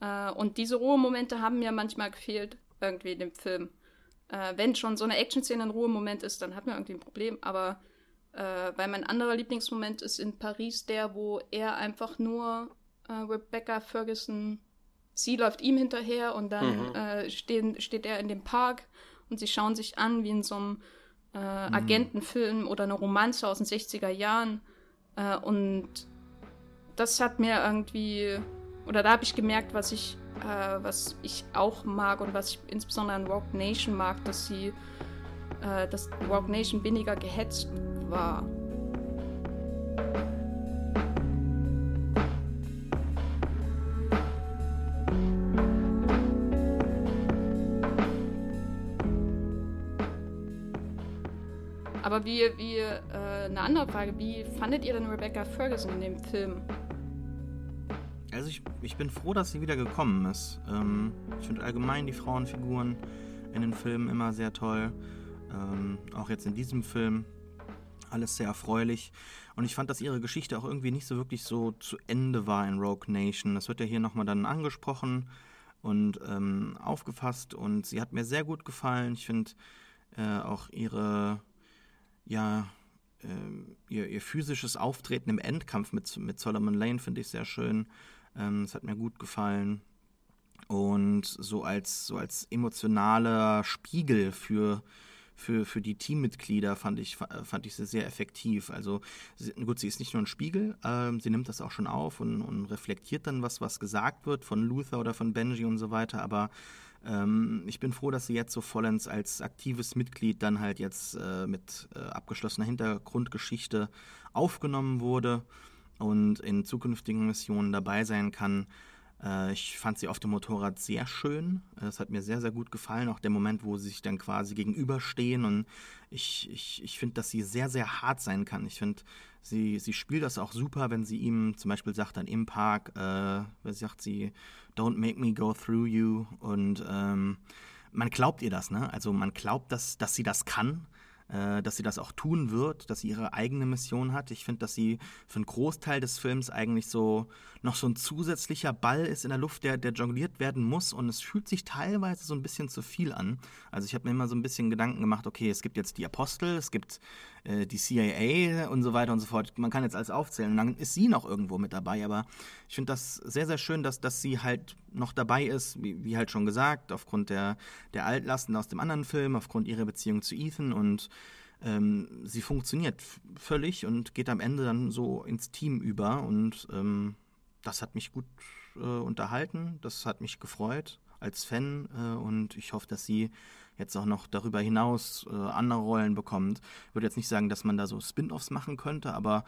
Äh, und diese Ruhemomente haben mir manchmal gefehlt, irgendwie in dem Film. Äh, wenn schon so eine Action-Szene ein Ruhemoment ist, dann hat man irgendwie ein Problem. Aber äh, weil mein anderer Lieblingsmoment ist in Paris der, wo er einfach nur äh, Rebecca Ferguson, sie läuft ihm hinterher und dann mhm. äh, stehen, steht er in dem Park und sie schauen sich an wie in so einem äh, mhm. Agentenfilm oder einer Romanze aus den 60er Jahren. Äh, und das hat mir irgendwie, oder da habe ich gemerkt, was ich, äh, was ich auch mag und was ich insbesondere an Rogue Nation mag, dass sie, äh, dass Rogue Nation weniger gehetzt war. Aber wie, wie äh, eine andere Frage, wie fandet ihr denn Rebecca Ferguson in dem Film? Also ich, ich bin froh, dass sie wieder gekommen ist. Ähm, ich finde allgemein die Frauenfiguren in den Filmen immer sehr toll. Ähm, auch jetzt in diesem Film alles sehr erfreulich. Und ich fand, dass ihre Geschichte auch irgendwie nicht so wirklich so zu Ende war in Rogue Nation. Das wird ja hier nochmal dann angesprochen und ähm, aufgefasst und sie hat mir sehr gut gefallen. Ich finde äh, auch ihre ja, äh, ihr, ihr, physisches Auftreten im Endkampf mit, mit Solomon Lane finde ich sehr schön. Ähm, es hat mir gut gefallen. Und so als, so als emotionaler Spiegel für, für, für die Teammitglieder fand ich, fand ich sie sehr effektiv. Also gut, sie ist nicht nur ein Spiegel, ähm, sie nimmt das auch schon auf und, und reflektiert dann was, was gesagt wird von Luther oder von Benji und so weiter, aber ähm, ich bin froh, dass sie jetzt so vollends als aktives Mitglied dann halt jetzt äh, mit äh, abgeschlossener Hintergrundgeschichte aufgenommen wurde und in zukünftigen Missionen dabei sein kann. Äh, ich fand sie auf dem Motorrad sehr schön. Es hat mir sehr, sehr gut gefallen. Auch der Moment, wo sie sich dann quasi gegenüberstehen. Und ich, ich, ich finde, dass sie sehr, sehr hart sein kann. Ich finde, sie, sie spielt das auch super, wenn sie ihm zum Beispiel sagt dann im Park, äh, sagt sie, don't make me go through you. Und ähm, man glaubt ihr das, ne? Also man glaubt, dass, dass sie das kann äh, dass sie das auch tun wird, dass sie ihre eigene Mission hat. Ich finde, dass sie für einen Großteil des Films eigentlich so noch so ein zusätzlicher Ball ist in der Luft, der, der jongliert werden muss und es fühlt sich teilweise so ein bisschen zu viel an. Also ich habe mir immer so ein bisschen Gedanken gemacht, okay, es gibt jetzt die Apostel, es gibt äh, die CIA und so weiter und so fort. Man kann jetzt alles aufzählen und dann ist sie noch irgendwo mit dabei, aber ich finde das sehr, sehr schön, dass, dass sie halt noch dabei ist, wie, wie halt schon gesagt, aufgrund der, der Altlasten aus dem anderen Film, aufgrund ihrer Beziehung zu Ethan und ähm, sie funktioniert völlig und geht am Ende dann so ins Team über und ähm, das hat mich gut äh, unterhalten, das hat mich gefreut als Fan äh, und ich hoffe, dass sie jetzt auch noch darüber hinaus äh, andere Rollen bekommt. Ich würde jetzt nicht sagen, dass man da so Spin-offs machen könnte, aber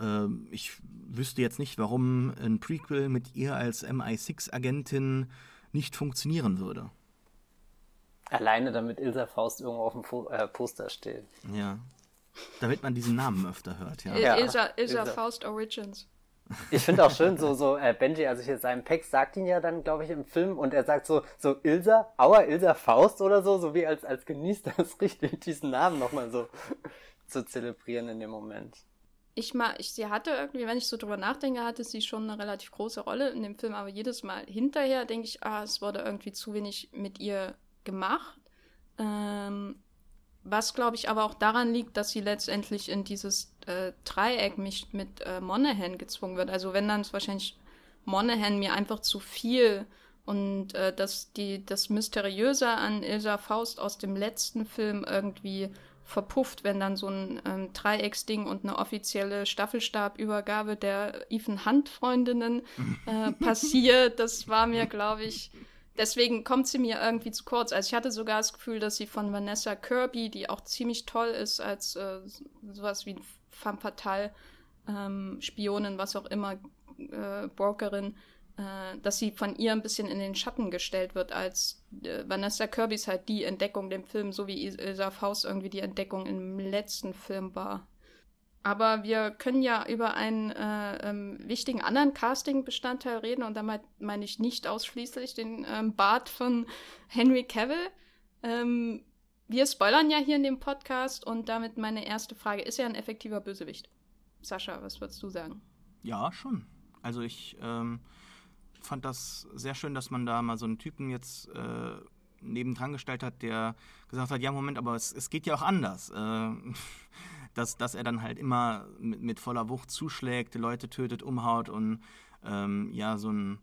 äh, ich wüsste jetzt nicht, warum ein Prequel mit ihr als MI6-Agentin nicht funktionieren würde. Alleine damit Ilsa Faust irgendwo auf dem Fo äh, Poster steht. Ja. Damit man diesen Namen öfter hört, ja. ja. Ilsa, Ilsa, Ilsa Faust Origins. Ich finde auch schön, so, so, äh, Benji, also hier seinem Pex sagt ihn ja dann, glaube ich, im Film und er sagt so, so Ilsa, Aua, Ilsa Faust oder so, so wie als, als genießt das richtig, diesen Namen nochmal so zu zelebrieren in dem Moment. Ich mal, ich, sie hatte irgendwie, wenn ich so drüber nachdenke, hatte sie schon eine relativ große Rolle in dem Film, aber jedes Mal hinterher denke ich, ah, es wurde irgendwie zu wenig mit ihr gemacht. Ähm, was, glaube ich, aber auch daran liegt, dass sie letztendlich in dieses äh, Dreieck mich mit äh, Monahan gezwungen wird. Also wenn dann ist wahrscheinlich Monahan mir einfach zu viel und äh, dass die das Mysteriöse an Ilsa Faust aus dem letzten Film irgendwie verpufft, wenn dann so ein ähm, Dreiecksding und eine offizielle Staffelstabübergabe der Ethan Hunt Freundinnen äh, passiert. Das war mir, glaube ich, deswegen kommt sie mir irgendwie zu kurz. Also ich hatte sogar das Gefühl, dass sie von Vanessa Kirby, die auch ziemlich toll ist als äh, sowas wie femme fatale, ähm, Spionin, was auch immer, äh, Brokerin, äh, dass sie von ihr ein bisschen in den Schatten gestellt wird, als äh, Vanessa Kirby ist halt die Entdeckung dem Film, so wie Ilsa Faust irgendwie die Entdeckung im letzten Film war. Aber wir können ja über einen äh, ähm, wichtigen anderen Casting-Bestandteil reden und damit meine ich nicht ausschließlich den ähm, Bart von Henry Cavill. Ähm, wir spoilern ja hier in dem Podcast und damit meine erste Frage: Ist er ein effektiver Bösewicht? Sascha, was würdest du sagen? Ja, schon. Also ich ähm, fand das sehr schön, dass man da mal so einen Typen jetzt äh, nebendran gestellt hat, der gesagt hat, ja Moment, aber es, es geht ja auch anders. Äh, dass, dass er dann halt immer mit, mit voller Wucht zuschlägt, Leute tötet, umhaut und ähm, ja, so ein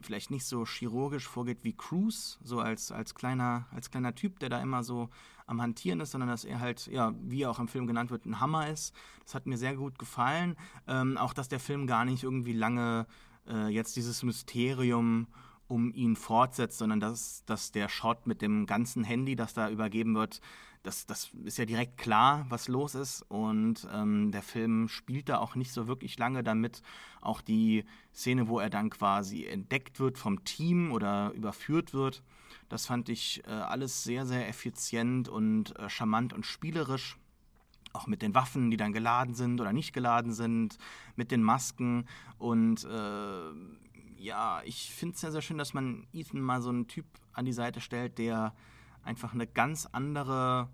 vielleicht nicht so chirurgisch vorgeht wie Cruz, so als, als, kleiner, als kleiner Typ, der da immer so am Hantieren ist, sondern dass er halt, ja, wie er auch im Film genannt wird, ein Hammer ist. Das hat mir sehr gut gefallen. Ähm, auch, dass der Film gar nicht irgendwie lange äh, jetzt dieses Mysterium um ihn fortsetzt, sondern dass, dass der Shot mit dem ganzen Handy, das da übergeben wird, das, das ist ja direkt klar, was los ist. Und ähm, der Film spielt da auch nicht so wirklich lange damit. Auch die Szene, wo er dann quasi entdeckt wird vom Team oder überführt wird, das fand ich äh, alles sehr, sehr effizient und äh, charmant und spielerisch. Auch mit den Waffen, die dann geladen sind oder nicht geladen sind, mit den Masken. Und äh, ja, ich finde es sehr, sehr schön, dass man Ethan mal so einen Typ an die Seite stellt, der einfach eine ganz andere,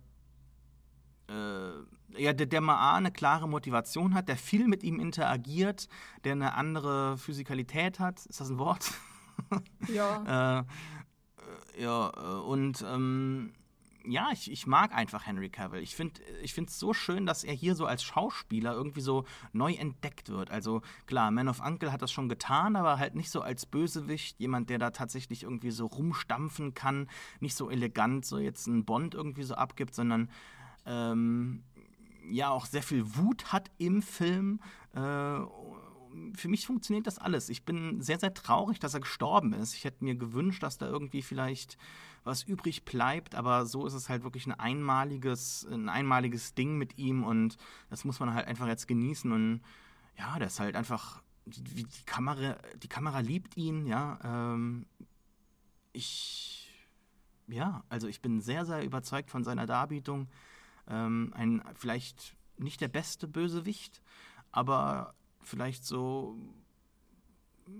äh, ja, der, der mal A, eine klare Motivation hat, der viel mit ihm interagiert, der eine andere Physikalität hat. Ist das ein Wort? Ja. äh, äh ja, äh, und ähm, ja, ich, ich mag einfach Henry Cavill. Ich finde es ich so schön, dass er hier so als Schauspieler irgendwie so neu entdeckt wird. Also klar, Man of Uncle hat das schon getan, aber halt nicht so als Bösewicht, jemand, der da tatsächlich irgendwie so rumstampfen kann, nicht so elegant so jetzt einen Bond irgendwie so abgibt, sondern ähm, ja auch sehr viel Wut hat im Film. Äh, für mich funktioniert das alles. Ich bin sehr, sehr traurig, dass er gestorben ist. Ich hätte mir gewünscht, dass da irgendwie vielleicht was übrig bleibt, aber so ist es halt wirklich ein einmaliges, ein einmaliges Ding mit ihm und das muss man halt einfach jetzt genießen und ja, das ist halt einfach, die, die Kamera, die Kamera liebt ihn, ja, ähm, ich, ja, also ich bin sehr, sehr überzeugt von seiner Darbietung, ähm, ein, vielleicht nicht der beste Bösewicht, aber vielleicht so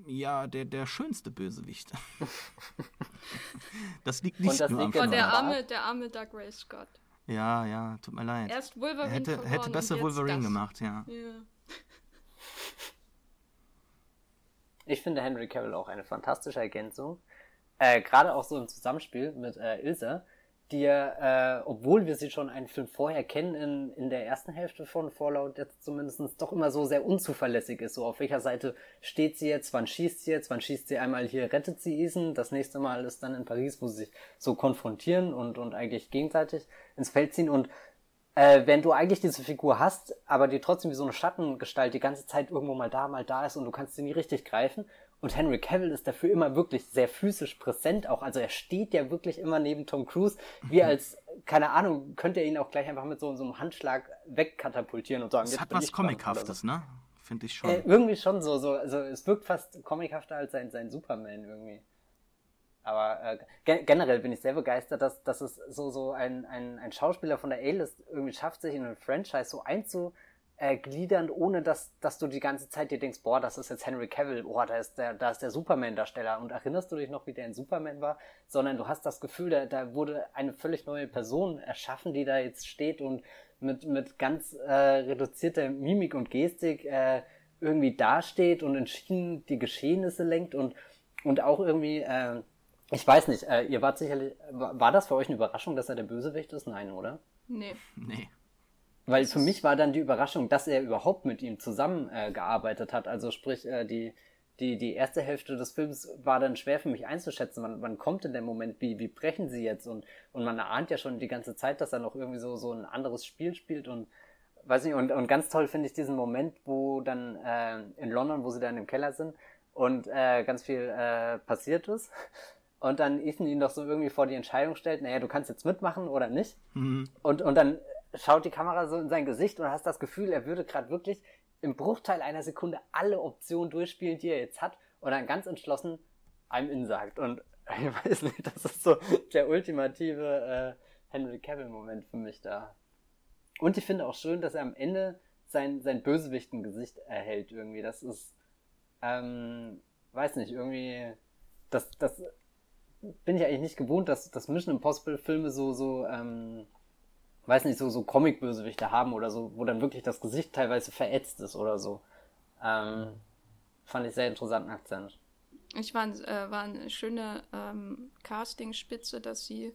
ja, der, der schönste Bösewicht. das liegt nicht das nur am Film. Der arme, der arme Doug Ray Scott. Ja, ja, tut mir leid. Erst Wolverine er hätte, hätte besser Wolverine gemacht, ja. ja. Ich finde Henry Cavill auch eine fantastische Ergänzung. Äh, Gerade auch so im Zusammenspiel mit äh, Ilse, ja, äh, obwohl wir sie schon einen Film vorher kennen, in, in der ersten Hälfte von Fallout jetzt zumindest doch immer so sehr unzuverlässig ist. So auf welcher Seite steht sie jetzt, wann schießt sie jetzt, wann schießt sie einmal hier, rettet sie Ethan, das nächste Mal ist dann in Paris, wo sie sich so konfrontieren und, und eigentlich gegenseitig ins Feld ziehen. Und äh, wenn du eigentlich diese Figur hast, aber die trotzdem wie so eine Schattengestalt die ganze Zeit irgendwo mal da, mal da ist und du kannst sie nie richtig greifen und Henry Cavill ist dafür immer wirklich sehr physisch präsent auch. Also er steht ja wirklich immer neben Tom Cruise, wie mhm. als, keine Ahnung, könnte er ihn auch gleich einfach mit so, so einem Handschlag wegkatapultieren und sagen, das hat was Comichaftes, so. ne? Finde ich schon. Äh, irgendwie schon so, so, also es wirkt fast comichafter als sein, sein Superman irgendwie. Aber äh, ge generell bin ich sehr begeistert, dass, dass es so, so ein, ein, ein Schauspieler von der A-List irgendwie schafft, sich in ein Franchise so einzu, äh, gliedern, ohne dass, dass du die ganze Zeit dir denkst, boah, das ist jetzt Henry Cavill, boah, da ist der, da ist der Superman-Darsteller. Und erinnerst du dich noch, wie der in Superman war? Sondern du hast das Gefühl, da, da wurde eine völlig neue Person erschaffen, die da jetzt steht und mit, mit ganz äh, reduzierter Mimik und Gestik äh, irgendwie dasteht und entschieden die Geschehnisse lenkt und, und auch irgendwie, äh, ich weiß nicht, äh, ihr wart sicherlich, war das für euch eine Überraschung, dass er der Bösewicht ist? Nein, oder? Nee. Nee. Weil für mich war dann die Überraschung, dass er überhaupt mit ihm zusammengearbeitet äh, hat. Also sprich, äh, die, die, die erste Hälfte des Films war dann schwer für mich einzuschätzen. Wann, wann kommt denn der Moment? Wie, wie brechen sie jetzt? Und, und man ahnt ja schon die ganze Zeit, dass er noch irgendwie so, so ein anderes Spiel spielt und weiß nicht, und, und ganz toll finde ich diesen Moment, wo dann äh, in London, wo sie dann im Keller sind und äh, ganz viel äh, passiert ist. Und dann Ethan ihn doch so irgendwie vor die Entscheidung stellt, naja, du kannst jetzt mitmachen oder nicht. Mhm. Und, und dann schaut die Kamera so in sein Gesicht und hast das Gefühl, er würde gerade wirklich im Bruchteil einer Sekunde alle Optionen durchspielen, die er jetzt hat und dann ganz entschlossen einem in sagt. Und ich weiß nicht, das ist so der ultimative äh, Henry Cavill-Moment für mich da. Und ich finde auch schön, dass er am Ende sein, sein Bösewichten-Gesicht erhält irgendwie. Das ist, ähm, weiß nicht, irgendwie, das, das bin ich eigentlich nicht gewohnt, dass, dass Mission Impossible Filme so, so, ähm, weiß nicht, so, so Comic-Bösewichte haben oder so, wo dann wirklich das Gesicht teilweise verätzt ist oder so. Ähm, fand ich sehr interessanten Akzent. Ich war, äh, war eine schöne ähm, Casting-Spitze, dass sie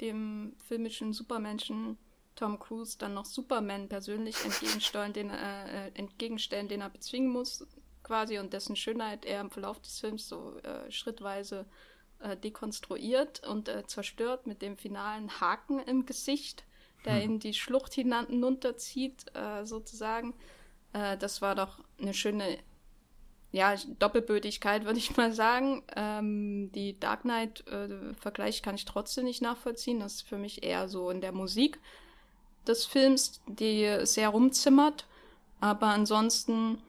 dem filmischen Supermenschen Tom Cruise dann noch Superman persönlich entgegenstellen, den, äh, äh, entgegenstellen, den er bezwingen muss, quasi, und dessen Schönheit er im Verlauf des Films so äh, schrittweise äh, dekonstruiert und äh, zerstört mit dem finalen Haken im Gesicht, der hm. in die Schlucht hinunterzieht, äh, sozusagen. das war doch eine schöne ja, Doppelbödigkeit, würde ich mal sagen. Ähm, die Dark Knight-Vergleich äh, kann ich trotzdem nicht nachvollziehen. Das ist für mich eher so in der Musik des Films, die sehr rumzimmert. Aber ansonsten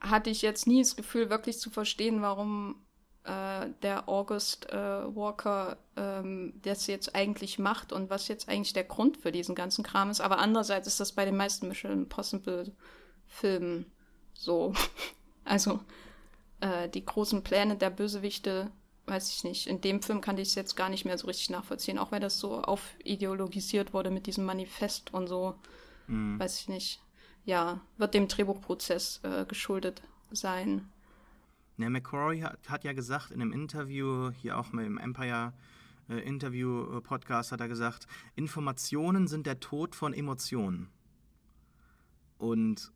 hatte ich jetzt nie das Gefühl, wirklich zu verstehen, warum äh, der August äh, Walker ähm, das jetzt eigentlich macht und was jetzt eigentlich der Grund für diesen ganzen Kram ist. Aber andererseits ist das bei den meisten Mission Impossible Filmen so. also äh, die großen Pläne der Bösewichte weiß ich nicht. In dem Film kann ich es jetzt gar nicht mehr so richtig nachvollziehen, auch weil das so aufideologisiert wurde mit diesem Manifest und so. Mhm. Weiß ich nicht. Ja, wird dem Drehbuchprozess äh, geschuldet sein. Ja, McCrory hat, hat, ja gesagt in einem Interview, hier auch mit dem Empire äh, Interview Podcast, hat er gesagt, Informationen sind der Tod von Emotionen. Und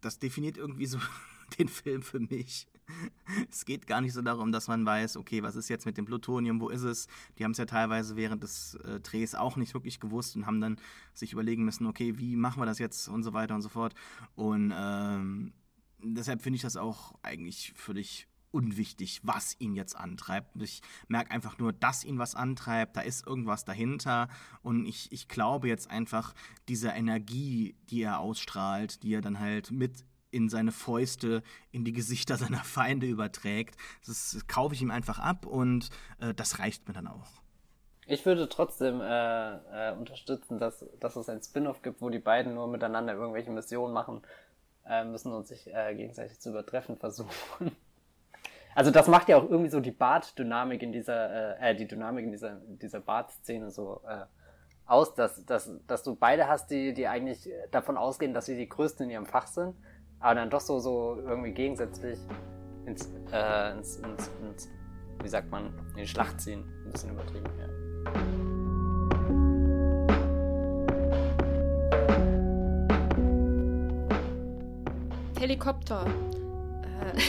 das definiert irgendwie so den Film für mich. Es geht gar nicht so darum, dass man weiß, okay, was ist jetzt mit dem Plutonium, wo ist es? Die haben es ja teilweise während des äh, Drehs auch nicht wirklich gewusst und haben dann sich überlegen müssen, okay, wie machen wir das jetzt und so weiter und so fort. Und ähm, deshalb finde ich das auch eigentlich völlig unwichtig, was ihn jetzt antreibt. Ich merke einfach nur, dass ihn was antreibt, da ist irgendwas dahinter und ich, ich glaube jetzt einfach dieser Energie, die er ausstrahlt, die er dann halt mit in seine Fäuste, in die Gesichter seiner Feinde überträgt. Das, das kaufe ich ihm einfach ab und äh, das reicht mir dann auch. Ich würde trotzdem äh, äh, unterstützen, dass, dass es ein Spin-off gibt, wo die beiden nur miteinander irgendwelche Missionen machen äh, müssen und sich äh, gegenseitig zu übertreffen versuchen. Also das macht ja auch irgendwie so die Bart-Dynamik in dieser, äh, äh, die Dynamik in dieser, dieser Bart-Szene so äh, aus, dass, dass, dass du beide hast, die, die eigentlich davon ausgehen, dass sie die Größten in ihrem Fach sind aber dann doch so, so irgendwie gegensätzlich ins, äh, ins, ins, ins, wie sagt man, in die Schlacht ziehen. Ein bisschen übertrieben, ja. Helikopter. Äh,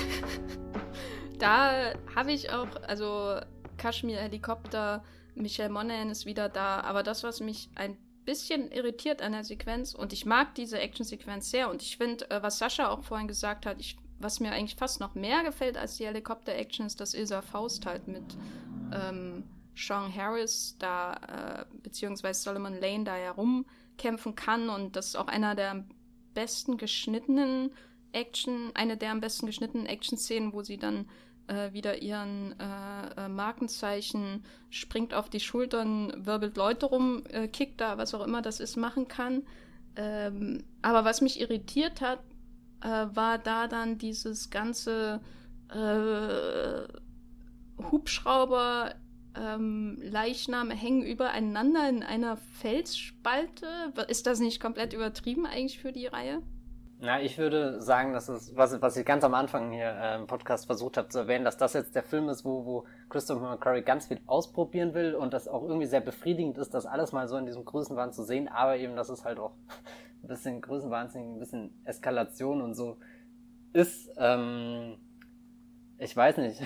da habe ich auch, also Kashmir Helikopter, Michelle Monaghan ist wieder da, aber das, was mich ein bisschen irritiert an der Sequenz und ich mag diese Action-Sequenz sehr und ich finde, äh, was Sascha auch vorhin gesagt hat, ich, was mir eigentlich fast noch mehr gefällt als die Helikopter-Action ist, dass Ilsa Faust halt mit ähm, Sean Harris da, äh, beziehungsweise Solomon Lane da herumkämpfen kann und das ist auch einer der besten geschnittenen Action, eine der am besten geschnittenen Action-Szenen, wo sie dann äh, wieder ihren äh, äh, Markenzeichen, springt auf die Schultern, wirbelt Leute rum, äh, kickt da, was auch immer das ist, machen kann. Ähm, aber was mich irritiert hat, äh, war da dann dieses ganze Hubschrauber ähm, Leichname hängen übereinander in einer Felsspalte. Ist das nicht komplett übertrieben eigentlich für die Reihe? Na, ich würde sagen, dass es, was, was ich ganz am Anfang hier äh, im Podcast versucht habe zu erwähnen, dass das jetzt der Film ist, wo, wo Christopher McCurry ganz viel ausprobieren will und das auch irgendwie sehr befriedigend ist, das alles mal so in diesem Größenwahn zu sehen, aber eben, dass es halt auch ein bisschen Größenwahnsinn, ein bisschen Eskalation und so ist. Ähm, ich weiß nicht,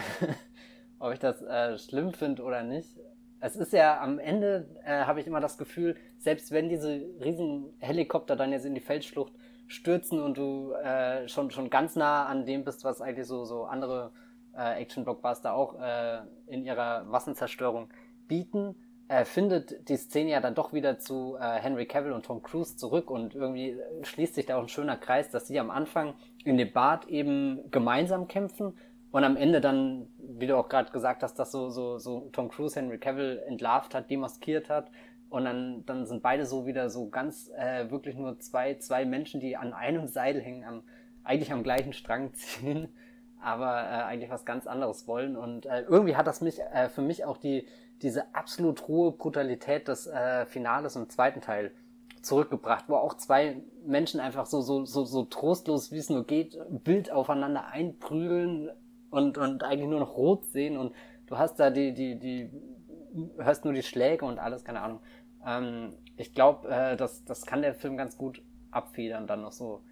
ob ich das äh, schlimm finde oder nicht. Es ist ja am Ende, äh, habe ich immer das Gefühl, selbst wenn diese riesen Helikopter dann jetzt in die Feldschlucht stürzen und du äh, schon, schon ganz nah an dem bist, was eigentlich so, so andere äh, Action-Blockbuster auch äh, in ihrer Wassenzerstörung bieten, äh, findet die Szene ja dann doch wieder zu äh, Henry Cavill und Tom Cruise zurück und irgendwie äh, schließt sich da auch ein schöner Kreis, dass sie am Anfang in dem Bad eben gemeinsam kämpfen und am Ende dann, wie du auch gerade gesagt hast, dass so, so, so Tom Cruise Henry Cavill entlarvt hat, demaskiert hat und dann, dann sind beide so wieder so ganz äh, wirklich nur zwei, zwei Menschen, die an einem Seil hängen, am, eigentlich am gleichen Strang ziehen, aber äh, eigentlich was ganz anderes wollen. Und äh, irgendwie hat das mich äh, für mich auch die, diese absolut hohe Brutalität des äh, Finales im zweiten Teil zurückgebracht, wo auch zwei Menschen einfach so, so, so, so trostlos, wie es nur geht, wild aufeinander einprügeln und, und eigentlich nur noch rot sehen und du hast da die, die, die, hörst nur die Schläge und alles, keine Ahnung. Ähm, ich glaube, äh, das, das kann der Film ganz gut abfedern, dann noch so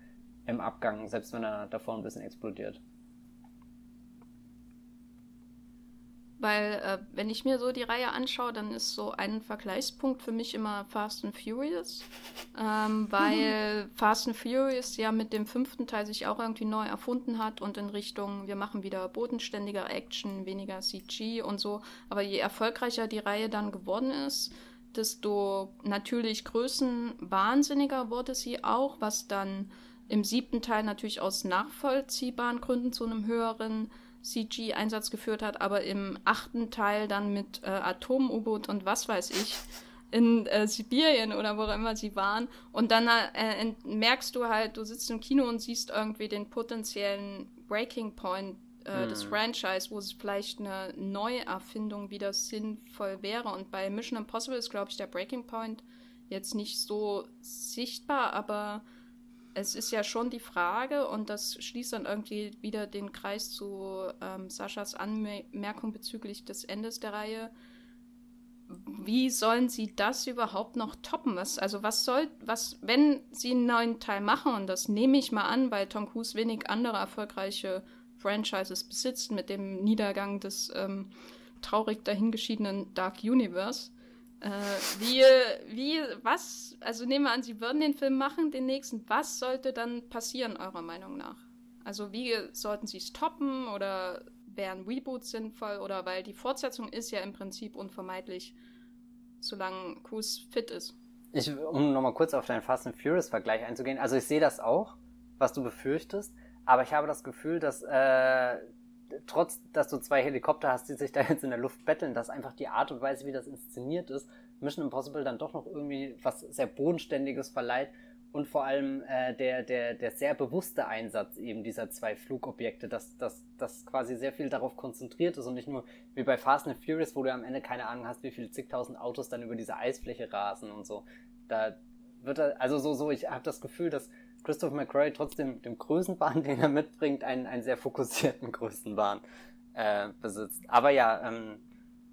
im Abgang, selbst wenn er davor ein bisschen explodiert. Weil, äh, wenn ich mir so die Reihe anschaue, dann ist so ein Vergleichspunkt für mich immer Fast and Furious. Ähm, weil Fast and Furious ja mit dem fünften Teil sich auch irgendwie neu erfunden hat und in Richtung, wir machen wieder bodenständiger Action, weniger CG und so. Aber je erfolgreicher die Reihe dann geworden ist, desto natürlich größenwahnsinniger wurde sie auch, was dann im siebten Teil natürlich aus nachvollziehbaren Gründen zu einem höheren CG-Einsatz geführt hat, aber im achten Teil dann mit äh, Atom-U-Boot und was weiß ich in äh, Sibirien oder wo immer sie waren. Und dann äh, merkst du halt, du sitzt im Kino und siehst irgendwie den potenziellen Breaking Point äh, hm. des Franchise, wo es vielleicht eine Neuerfindung wieder sinnvoll wäre. Und bei Mission Impossible ist, glaube ich, der Breaking Point jetzt nicht so sichtbar, aber es ist ja schon die Frage, und das schließt dann irgendwie wieder den Kreis zu ähm, Saschas Anmerkung bezüglich des Endes der Reihe. Wie sollen sie das überhaupt noch toppen? Was, also was soll, was, wenn sie einen neuen Teil machen, und das nehme ich mal an, weil Tom Cruise wenig andere erfolgreiche Franchises besitzt, mit dem Niedergang des ähm, traurig dahingeschiedenen Dark Universe, äh, wie, wie, was, also nehmen wir an, Sie würden den Film machen, den nächsten. Was sollte dann passieren, eurer Meinung nach? Also wie sollten Sie es toppen oder wären Reboots sinnvoll oder weil die Fortsetzung ist ja im Prinzip unvermeidlich, solange Cruise fit ist. Ich, um nochmal kurz auf deinen Fast and Furious Vergleich einzugehen, also ich sehe das auch, was du befürchtest, aber ich habe das Gefühl, dass äh, trotz, dass du zwei Helikopter hast, die sich da jetzt in der Luft betteln, dass einfach die Art und Weise, wie das inszeniert ist, Mission Impossible dann doch noch irgendwie was sehr Bodenständiges verleiht und vor allem äh, der, der, der sehr bewusste Einsatz eben dieser zwei Flugobjekte, dass, dass, dass quasi sehr viel darauf konzentriert ist und nicht nur wie bei Fast and Furious, wo du am Ende keine Ahnung hast, wie viele zigtausend Autos dann über diese Eisfläche rasen und so. Da wird er, also so, so, ich habe das Gefühl, dass Christopher McCrory trotzdem dem Größenbahn, den er mitbringt, einen, einen sehr fokussierten Größenbahn äh, besitzt. Aber ja, ähm,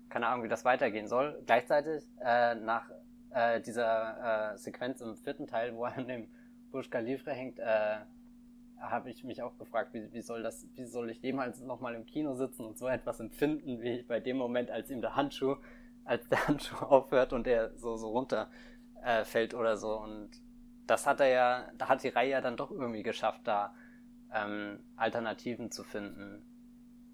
keine Ahnung, wie das weitergehen soll. Gleichzeitig äh, nach äh, dieser äh, Sequenz im vierten Teil, wo er an dem Burj Khalifa hängt, äh, habe ich mich auch gefragt, wie, wie soll das, wie soll ich jemals nochmal im Kino sitzen und so etwas empfinden, wie bei dem Moment, als ihm der Handschuh, als der Handschuh aufhört und er so, so runter äh, fällt oder so. Und das hat er ja, da hat die Reihe ja dann doch irgendwie geschafft, da ähm, Alternativen zu finden,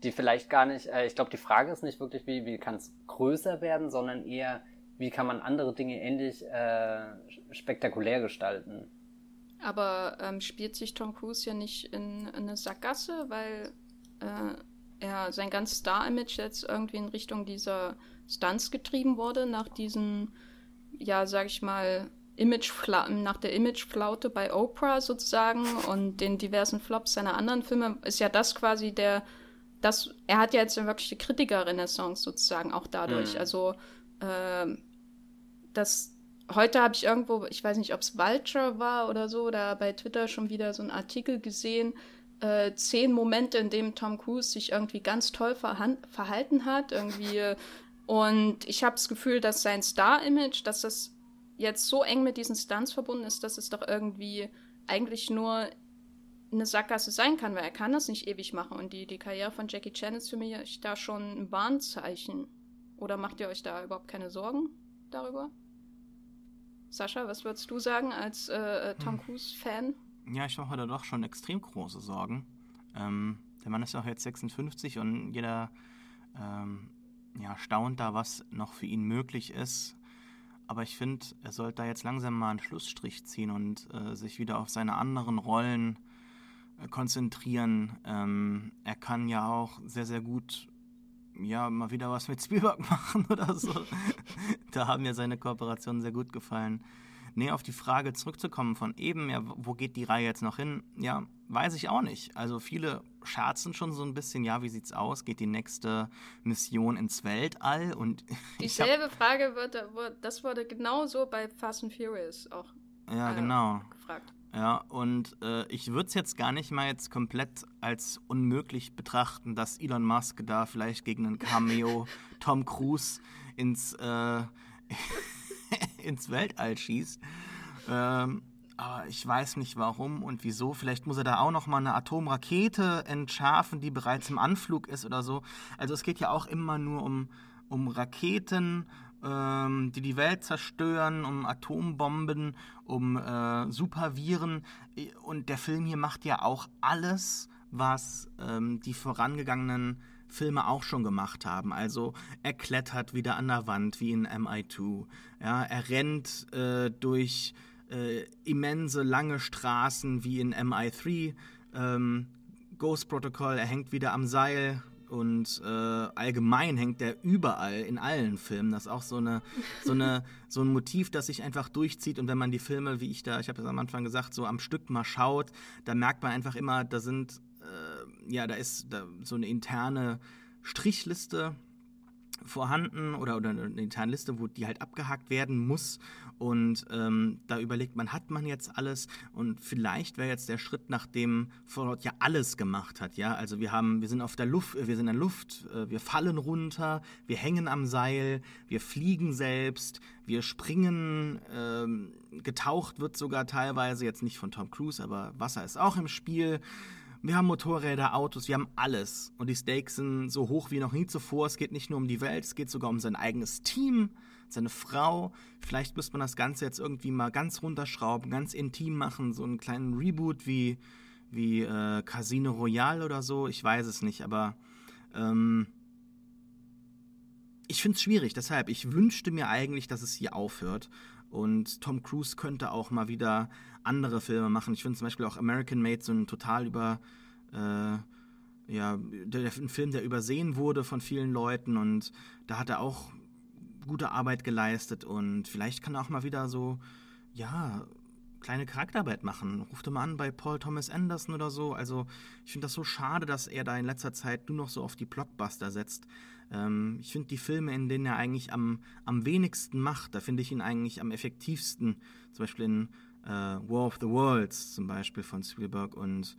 die vielleicht gar nicht, äh, ich glaube, die Frage ist nicht wirklich, wie, wie kann es größer werden, sondern eher, wie kann man andere Dinge ähnlich äh, spektakulär gestalten. Aber ähm, spielt sich Tom Cruise ja nicht in, in eine Sackgasse, weil äh, er sein ganzes Star-Image jetzt irgendwie in Richtung dieser Stunts getrieben wurde, nach diesen, ja, sag ich mal, Image nach der Imageflaute bei Oprah sozusagen und den diversen Flops seiner anderen Filme ist ja das quasi der, das, er hat ja jetzt eine wirkliche Kritiker-Renaissance sozusagen auch dadurch. Mhm. Also äh, das heute habe ich irgendwo, ich weiß nicht, ob es Vulture war oder so, da bei Twitter schon wieder so einen Artikel gesehen, äh, zehn Momente, in denen Tom Cruise sich irgendwie ganz toll verhalten hat, irgendwie. Und ich habe das Gefühl, dass sein Star-Image, dass das jetzt so eng mit diesen Stunts verbunden ist, dass es doch irgendwie eigentlich nur eine Sackgasse sein kann, weil er kann das nicht ewig machen. Und die, die Karriere von Jackie Chan ist für mich da schon ein Warnzeichen. Oder macht ihr euch da überhaupt keine Sorgen darüber? Sascha, was würdest du sagen als äh, äh Tom hm. Cruise-Fan? Ja, ich mache da doch schon extrem große Sorgen. Ähm, der Mann ist auch jetzt 56 und jeder ähm, ja, ja, staunt da, was noch für ihn möglich ist. Aber ich finde, er sollte da jetzt langsam mal einen Schlussstrich ziehen und äh, sich wieder auf seine anderen Rollen äh, konzentrieren. Ähm, er kann ja auch sehr, sehr gut ja, mal wieder was mit Spielberg machen oder so. da haben mir seine Kooperationen sehr gut gefallen. Nee, auf die Frage zurückzukommen von eben, ja, wo geht die Reihe jetzt noch hin? Ja, weiß ich auch nicht. Also viele scherzen schon so ein bisschen, ja, wie sieht's aus? Geht die nächste Mission ins Weltall? Und Dieselbe hab, Frage wird, das wurde genauso bei Fast and Furious auch ja, äh, genau. gefragt. Ja, und äh, ich würde es jetzt gar nicht mal jetzt komplett als unmöglich betrachten, dass Elon Musk da vielleicht gegen einen Cameo Tom Cruise ins, äh, ins Weltall schießt. Ähm, aber ich weiß nicht warum und wieso. Vielleicht muss er da auch noch mal eine Atomrakete entschärfen, die bereits im Anflug ist oder so. Also es geht ja auch immer nur um, um Raketen ähm, die die Welt zerstören, um Atombomben, um äh, Superviren. Und der Film hier macht ja auch alles, was ähm, die vorangegangenen Filme auch schon gemacht haben. Also er klettert wieder an der Wand wie in MI2. Ja, er rennt äh, durch äh, immense lange Straßen wie in MI3. Ähm, Ghost Protocol, er hängt wieder am Seil und äh, allgemein hängt der überall in allen Filmen. Das ist auch so, eine, so, eine, so ein Motiv, das sich einfach durchzieht. Und wenn man die Filme, wie ich da, ich habe das am Anfang gesagt, so am Stück mal schaut, da merkt man einfach immer, da sind, ja, da ist da so eine interne Strichliste vorhanden oder, oder eine interne Liste, wo die halt abgehakt werden muss. Und ähm, da überlegt man, hat man jetzt alles? Und vielleicht wäre jetzt der Schritt, nachdem Fallout ja alles gemacht hat. Ja, also wir haben, wir sind auf der Luft, wir sind in der Luft, äh, wir fallen runter, wir hängen am Seil, wir fliegen selbst, wir springen, ähm, getaucht wird sogar teilweise, jetzt nicht von Tom Cruise, aber Wasser ist auch im Spiel. Wir haben Motorräder, Autos, wir haben alles. Und die Stakes sind so hoch wie noch nie zuvor. Es geht nicht nur um die Welt, es geht sogar um sein eigenes Team seine Frau. Vielleicht müsste man das Ganze jetzt irgendwie mal ganz runterschrauben, ganz intim machen, so einen kleinen Reboot wie, wie äh, Casino Royale oder so. Ich weiß es nicht, aber ähm, ich finde es schwierig. Deshalb, ich wünschte mir eigentlich, dass es hier aufhört. Und Tom Cruise könnte auch mal wieder andere Filme machen. Ich finde zum Beispiel auch American Made so ein total über. Äh, ja, der, ein Film, der übersehen wurde von vielen Leuten und da hat er auch gute Arbeit geleistet und vielleicht kann er auch mal wieder so, ja, kleine Charakterarbeit machen. Ruft er mal an bei Paul Thomas Anderson oder so. Also ich finde das so schade, dass er da in letzter Zeit nur noch so auf die Blockbuster setzt. Ähm, ich finde die Filme, in denen er eigentlich am, am wenigsten macht, da finde ich ihn eigentlich am effektivsten. Zum Beispiel in äh, War of the Worlds zum Beispiel von Spielberg und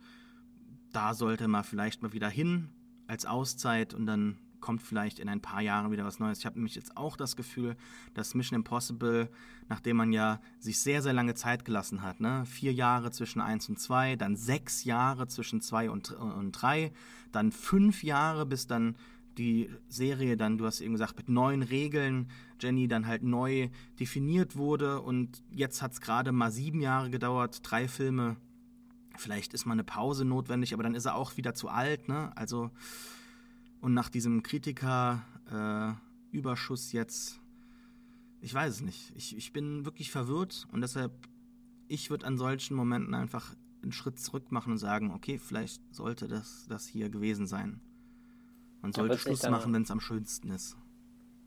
da sollte man vielleicht mal wieder hin als Auszeit und dann kommt vielleicht in ein paar Jahren wieder was Neues. Ich habe nämlich jetzt auch das Gefühl, dass Mission Impossible, nachdem man ja sich sehr, sehr lange Zeit gelassen hat, ne? vier Jahre zwischen 1 und 2, dann sechs Jahre zwischen 2 und, und 3, dann fünf Jahre, bis dann die Serie dann, du hast eben gesagt, mit neuen Regeln, Jenny, dann halt neu definiert wurde und jetzt hat es gerade mal sieben Jahre gedauert, drei Filme. Vielleicht ist mal eine Pause notwendig, aber dann ist er auch wieder zu alt, ne? Also und nach diesem Kritiker-Überschuss äh, jetzt, ich weiß es nicht. Ich, ich bin wirklich verwirrt und deshalb, ich würde an solchen Momenten einfach einen Schritt zurück machen und sagen, okay, vielleicht sollte das, das hier gewesen sein. Man sollte Schluss machen, wenn es am schönsten ist.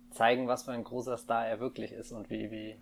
Zeigen, was für ein großer Star er wirklich ist und wie, wie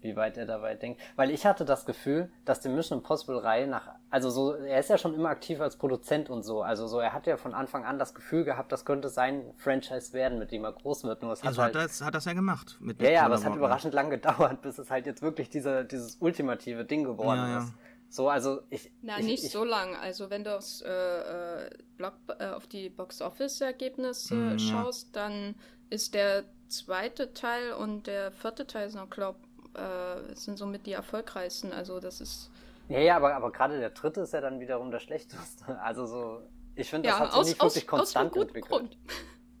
wie weit er dabei denkt. Weil ich hatte das Gefühl, dass die Mission Impossible Reihe nach, also so, er ist ja schon immer aktiv als Produzent und so. Also so, er hat ja von Anfang an das Gefühl gehabt, das könnte sein Franchise werden, mit dem er groß wird. Nur es hat, halt, das, hat das ja gemacht. Mit ja, ja, aber es hat überraschend lang gedauert, bis es halt jetzt wirklich diese, dieses ultimative Ding geworden ja, ja. ist. So, also ich. Na, ich, nicht ich, so lang. Also wenn du aufs, äh, äh Block, äh, auf die Box-Office-Ergebnisse mm, schaust, ja. dann ist der zweite Teil und der vierte Teil sind, glaube äh, sind somit die erfolgreichsten. Also das ist. Ja, ja, aber, aber gerade der dritte ist ja dann wiederum der schlechteste. Also so, ich finde, das ja, hat sich aus, nicht wirklich aus, konstant aus entwickelt. Grund.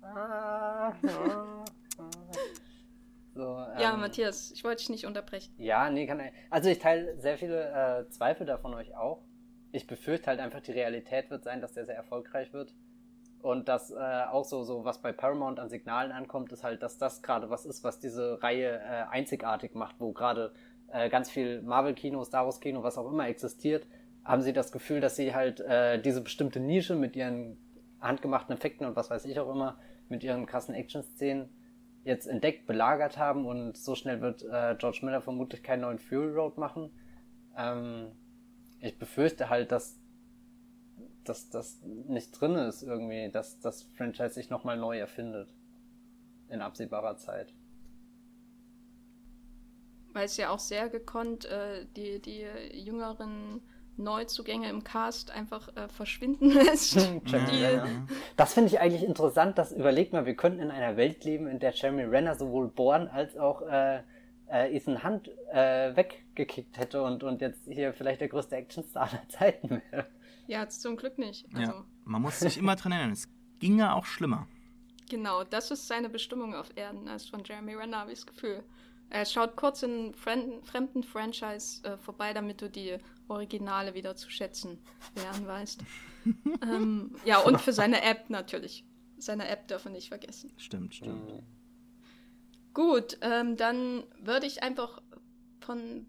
Ah, so, ähm, ja, Matthias, ich wollte dich nicht unterbrechen. Ja, nee, kann Also ich teile sehr viele äh, Zweifel davon euch auch. Ich befürchte halt einfach, die Realität wird sein, dass der sehr erfolgreich wird. Und das äh, auch so, so, was bei Paramount an Signalen ankommt, ist halt, dass das gerade was ist, was diese Reihe äh, einzigartig macht, wo gerade äh, ganz viel Marvel-Kino, Star Wars-Kino, was auch immer existiert, haben sie das Gefühl, dass sie halt äh, diese bestimmte Nische mit ihren handgemachten Effekten und was weiß ich auch immer, mit ihren krassen Action-Szenen jetzt entdeckt, belagert haben und so schnell wird äh, George Miller vermutlich keinen neuen Fury Road machen. Ähm, ich befürchte halt, dass dass das nicht drin ist irgendwie, dass das Franchise sich nochmal neu erfindet. In absehbarer Zeit. Weil es ja auch sehr gekonnt äh, die, die jüngeren Neuzugänge im Cast einfach äh, verschwinden lässt. ja, Das finde ich eigentlich interessant, dass überlegt mal, wir könnten in einer Welt leben, in der Jeremy Renner sowohl Born als auch äh, äh, Ethan Hunt äh, weggekickt hätte und, und jetzt hier vielleicht der größte Actionstar aller Zeiten wäre. Ja, zum Glück nicht. Also. Ja, man muss sich immer dran erinnern, es ginge auch schlimmer. Genau, das ist seine Bestimmung auf Erden, als von Jeremy Renner, habe ich das Gefühl. Er schaut kurz in fremden, fremden Franchise äh, vorbei, damit du die Originale wieder zu schätzen lernen weißt. ähm, ja, und für seine App natürlich. Seine App dürfen wir nicht vergessen. Stimmt, stimmt. Gut, ähm, dann würde ich einfach von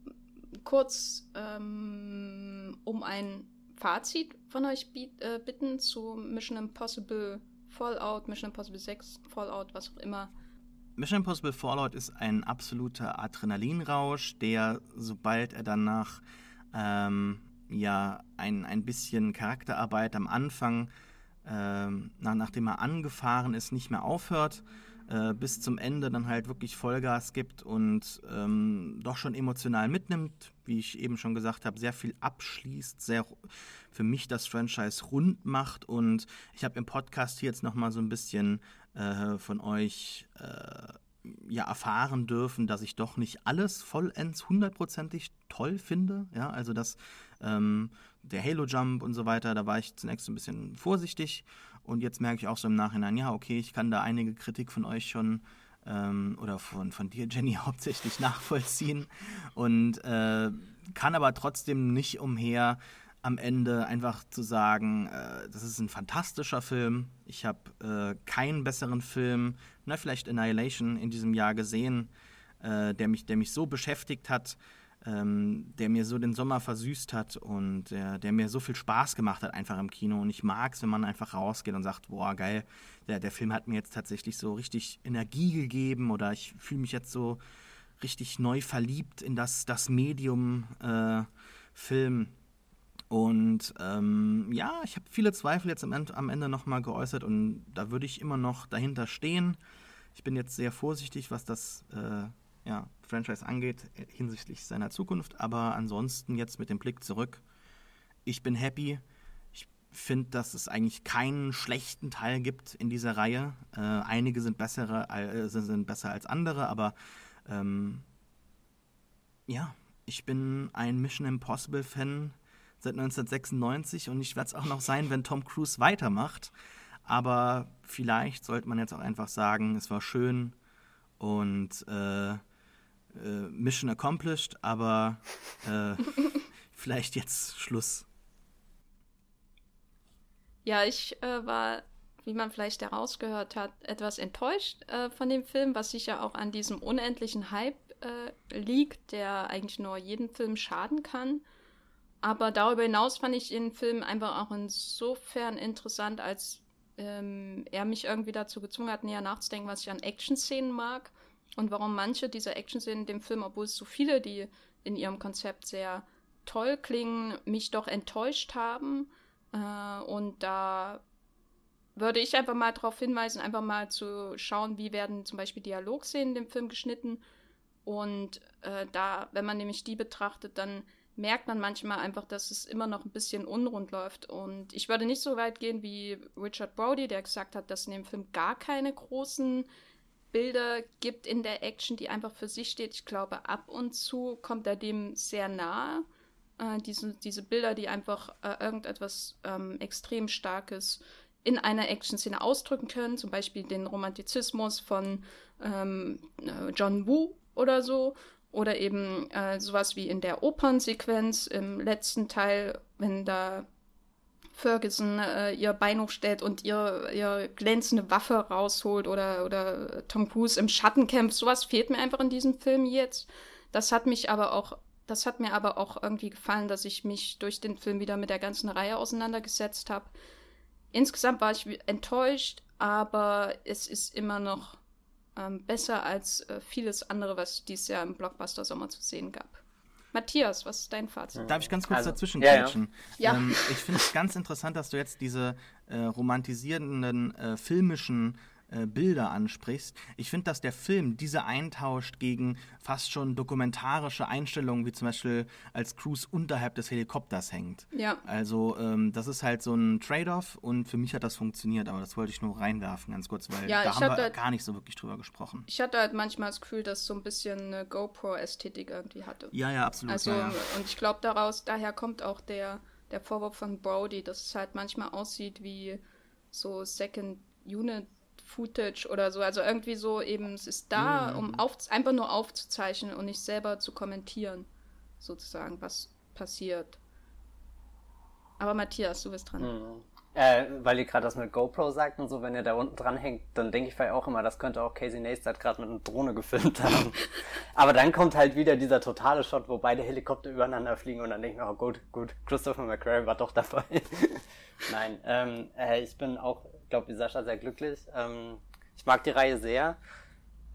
kurz ähm, um ein Fazit von euch äh, bitten zu Mission Impossible Fallout, Mission Impossible 6, Fallout, was auch immer. Mission Impossible Fallout ist ein absoluter Adrenalinrausch, der, sobald er danach ähm, ja ein, ein bisschen Charakterarbeit am Anfang, ähm, nach, nachdem er angefahren ist, nicht mehr aufhört, äh, bis zum Ende dann halt wirklich Vollgas gibt und ähm, doch schon emotional mitnimmt, wie ich eben schon gesagt habe, sehr viel abschließt, sehr für mich das Franchise rund macht. Und ich habe im Podcast hier jetzt nochmal so ein bisschen äh, von euch äh, ja erfahren dürfen, dass ich doch nicht alles vollends hundertprozentig toll finde. Ja, also dass ähm, der Halo Jump und so weiter, da war ich zunächst ein bisschen vorsichtig und jetzt merke ich auch so im Nachhinein, ja, okay, ich kann da einige Kritik von euch schon ähm, oder von, von dir, Jenny, hauptsächlich nachvollziehen und äh, kann aber trotzdem nicht umher, am Ende einfach zu sagen, äh, das ist ein fantastischer Film. Ich habe äh, keinen besseren Film, na, vielleicht Annihilation in diesem Jahr gesehen, äh, der, mich, der mich so beschäftigt hat, ähm, der mir so den Sommer versüßt hat und der, der, mir so viel Spaß gemacht hat einfach im Kino. Und ich mag es, wenn man einfach rausgeht und sagt, boah, geil, der, der Film hat mir jetzt tatsächlich so richtig Energie gegeben oder ich fühle mich jetzt so richtig neu verliebt in das, das Medium äh, Film und ähm, ja, ich habe viele Zweifel jetzt am Ende, am Ende nochmal geäußert und da würde ich immer noch dahinter stehen. Ich bin jetzt sehr vorsichtig, was das äh, ja, Franchise angeht hinsichtlich seiner Zukunft, aber ansonsten jetzt mit dem Blick zurück, ich bin happy. Ich finde, dass es eigentlich keinen schlechten Teil gibt in dieser Reihe. Äh, einige sind, bessere, äh, sind besser als andere, aber ähm, ja, ich bin ein Mission Impossible Fan seit 1996 und ich werde es auch noch sein, wenn Tom Cruise weitermacht. Aber vielleicht sollte man jetzt auch einfach sagen, es war schön und äh, äh, Mission accomplished, aber äh, vielleicht jetzt Schluss. Ja, ich äh, war, wie man vielleicht herausgehört hat, etwas enttäuscht äh, von dem Film, was sicher auch an diesem unendlichen Hype äh, liegt, der eigentlich nur jedem Film schaden kann. Aber darüber hinaus fand ich den Film einfach auch insofern interessant, als ähm, er mich irgendwie dazu gezwungen hat, näher nachzudenken, was ich an Action-Szenen mag und warum manche dieser Action-Szenen in dem Film, obwohl es so viele, die in ihrem Konzept sehr toll klingen, mich doch enttäuscht haben. Äh, und da würde ich einfach mal darauf hinweisen, einfach mal zu schauen, wie werden zum Beispiel Dialogszenen in dem Film geschnitten. Und äh, da, wenn man nämlich die betrachtet, dann merkt man manchmal einfach, dass es immer noch ein bisschen unrund läuft. Und ich würde nicht so weit gehen wie Richard Brody, der gesagt hat, dass in dem Film gar keine großen Bilder gibt in der Action, die einfach für sich steht. Ich glaube, ab und zu kommt er dem sehr nahe. Äh, diese, diese Bilder, die einfach äh, irgendetwas ähm, extrem Starkes in einer Action-Szene ausdrücken können, zum Beispiel den Romantizismus von ähm, äh, John Woo oder so, oder eben äh, sowas wie in der Opernsequenz im letzten Teil, wenn da Ferguson äh, ihr Bein hochstellt und ihr, ihr glänzende Waffe rausholt oder, oder Tom Cruise im Schatten kämpft. Sowas fehlt mir einfach in diesem Film jetzt. Das hat mich aber auch, das hat mir aber auch irgendwie gefallen, dass ich mich durch den Film wieder mit der ganzen Reihe auseinandergesetzt habe. Insgesamt war ich enttäuscht, aber es ist immer noch ähm, besser als äh, vieles andere, was dieses Jahr im Blockbuster Sommer zu sehen gab. Matthias, was ist dein Fazit? Darf ich ganz kurz Also, dazwischen ja, ja. Ähm, ich finde es ganz interessant, dass du jetzt diese äh, romantisierenden äh, filmischen äh, Bilder ansprichst. Ich finde, dass der Film diese eintauscht gegen fast schon dokumentarische Einstellungen, wie zum Beispiel als Cruise unterhalb des Helikopters hängt. Ja. Also ähm, das ist halt so ein Trade-off und für mich hat das funktioniert, aber das wollte ich nur reinwerfen ganz kurz, weil Ja, da haben wir hatte- gar nicht so wirklich drüber gesprochen. Ich hatte halt manchmal das Gefühl, dass so ein bisschen eine GoPro-Ästhetik irgendwie hatte. Ja, ja, absolut. Also, ja, ja. und ich glaube, daraus, daher kommt auch der, der Vorwurf von Brody, dass es halt manchmal aussieht wie so Second Unit Footage oder so. Also irgendwie so eben, es ist da, um auf, einfach nur aufzuzeichnen und nicht selber zu kommentieren, sozusagen, was passiert. Aber Matthias, du bist dran. Mhm. Äh, weil ihr gerade das mit GoPro sagt und so, wenn ihr da unten dran hängt, dann denke ich vielleicht auch immer, das könnte auch Casey Neistat gerade mit einer Drohne gefilmt haben. Aber dann kommt halt wieder dieser totale Shot, wo beide Helikopter übereinander fliegen und dann denke ich mir, oh gut, gut, Christopher McQuarrie war doch dabei. Nein, ähm, äh, ich bin auch, glaube wie Sascha, sehr glücklich. Ähm, ich mag die Reihe sehr.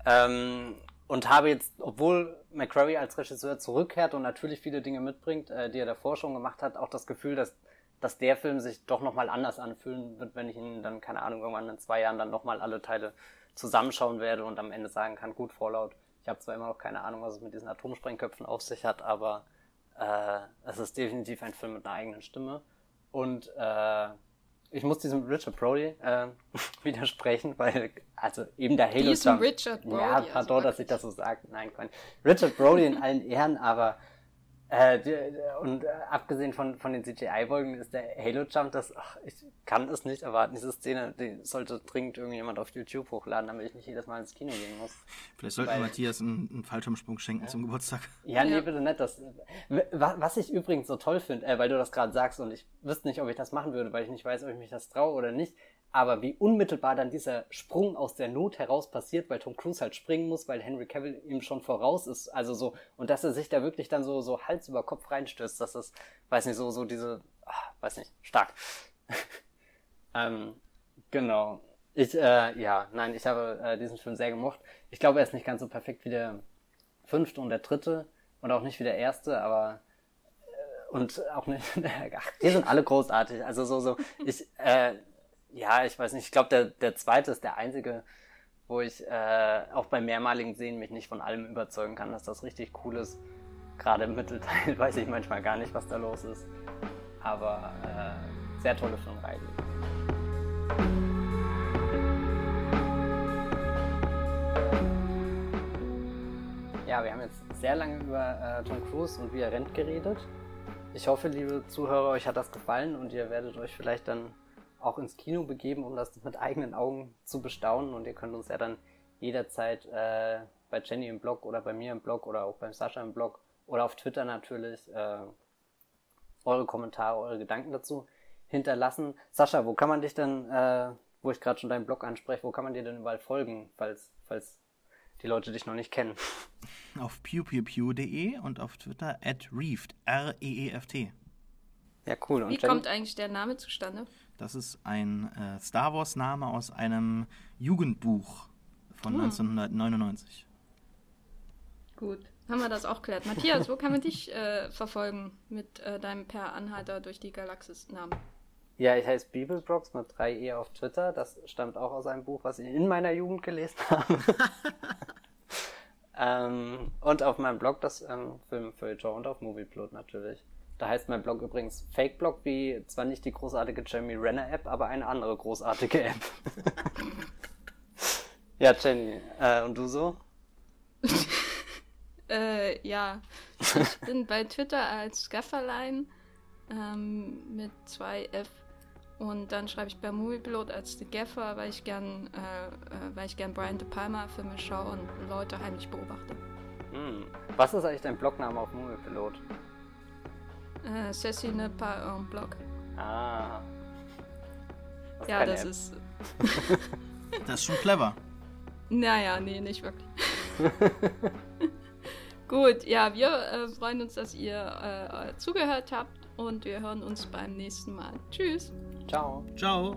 Ähm, und habe jetzt, obwohl McQuarrie als Regisseur zurückkehrt und natürlich viele Dinge mitbringt, äh, die er davor schon gemacht hat, auch das Gefühl, dass, dass der Film sich doch nochmal anders anfühlen wird, wenn ich ihn dann, keine Ahnung, irgendwann in zwei Jahren dann nochmal alle Teile zusammenschauen werde und am Ende sagen kann, gut, Fallout. Ich habe zwar immer noch keine Ahnung, was es mit diesen Atomsprengköpfen auf sich hat, aber äh, es ist definitiv ein Film mit einer eigenen Stimme. Und äh, ich muss diesem Richard Brody äh, widersprechen, weil, also eben der Halo Diesem. Richard Brody, Ja, also pardon, dass wirklich. ich das so sage. Nein, Quatsch. Richard Brody in allen Ehren, aber äh, und äh, abgesehen von, von den CGI-Folgen ist der Halo-Jump, das, ach, ich kann es nicht erwarten. Diese Szene, die sollte dringend irgendjemand auf YouTube hochladen, damit ich nicht jedes Mal ins Kino gehen muss. Vielleicht sollten weil- wir Matthias einen, einen Fallschirmsprung schenken zum Geburtstag. Ja, nee, Ja. bitte nicht. Das, wa- was ich übrigens so toll finde, äh, weil du das gerade sagst und ich wüsste nicht, ob ich das machen würde, weil ich nicht weiß, ob ich mich das traue oder nicht. Aber wie unmittelbar dann dieser Sprung aus der Not heraus passiert, weil Tom Cruise halt springen muss, weil Henry Cavill ihm schon voraus ist. Also so, und dass er sich da wirklich dann so, so Hals über Kopf reinstößt, das, weiß nicht, so, so diese, ah, weiß nicht, stark. ähm, genau. Ich, äh, ja, nein, ich habe äh, diesen Film sehr gemocht. Ich glaube, er ist nicht ganz so perfekt wie der fünfte und der dritte und auch nicht wie der erste, aber äh, und auch nicht, ach, die sind alle großartig. Also so, so, ich, äh, ja, ich weiß nicht, ich glaube, der, der zweite ist der einzige, wo ich äh, auch bei mehrmaligen Sehen mich nicht von allem überzeugen kann, dass das richtig cool ist. Gerade im Mittelteil weiß ich manchmal gar nicht, was da los ist. Aber äh, sehr tolle Filmreihe. Ja, wir haben jetzt sehr lange über äh, Tom Cruise und wie er rennt geredet. Ich hoffe, liebe Zuhörer, euch hat das gefallen und ihr werdet euch vielleicht dann auch ins Kino begeben, um das mit eigenen Augen zu bestaunen. Und ihr könnt uns ja dann jederzeit äh, bei Jenny im Blog oder bei mir im Blog oder auch beim Sascha im Blog oder auf Twitter natürlich äh, eure Kommentare, eure Gedanken dazu hinterlassen. Sascha, wo kann man dich denn, äh, wo ich gerade schon deinen Blog anspreche, wo kann man dir denn überall folgen, falls, falls die Leute dich noch nicht kennen? Auf pewpewpew.de und auf Twitter at reeft, R-E-E-F-T. Ja, cool. Und Wie Jenny? kommt eigentlich der Name zustande? Das ist ein äh, Star Wars-Name aus einem Jugendbuch von Hm. 1999. Gut, haben wir das auch geklärt. Matthias, wo kann man dich äh, verfolgen mit äh, deinem Per Anhalter durch die Galaxis-Namen? Ja, ich heiße Bibelbrox mit 3e auf Twitter. Das stammt auch aus einem Buch, was ich in meiner Jugend gelesen habe. ähm, und auf meinem Blog das ähm, Filmfeuilleton und auf Movieplot natürlich. Da heißt mein Blog übrigens Fake Blog, wie zwar nicht die großartige Jeremy Renner App, aber eine andere großartige App. ja, Jenny, äh, und du so? Äh, ja, ich bin bei Twitter als Gafferlein ähm, mit zwei F und dann schreibe ich bei Moviepilot als The Gaffer, weil ich gern, äh, äh, weil ich gern Brian De Palma Filme schaue und Leute heimlich beobachte. Hm. Was ist eigentlich dein Blogname auf Moviepilot? Äh, Ceci ne pas un blog. Ah, Das ja, das App. ist. das ist schon clever. Naja, nee, nicht wirklich. Gut, ja, wir äh, freuen uns, dass ihr äh, zugehört habt und wir hören uns beim nächsten Mal. Tschüss. Ciao. Ciao.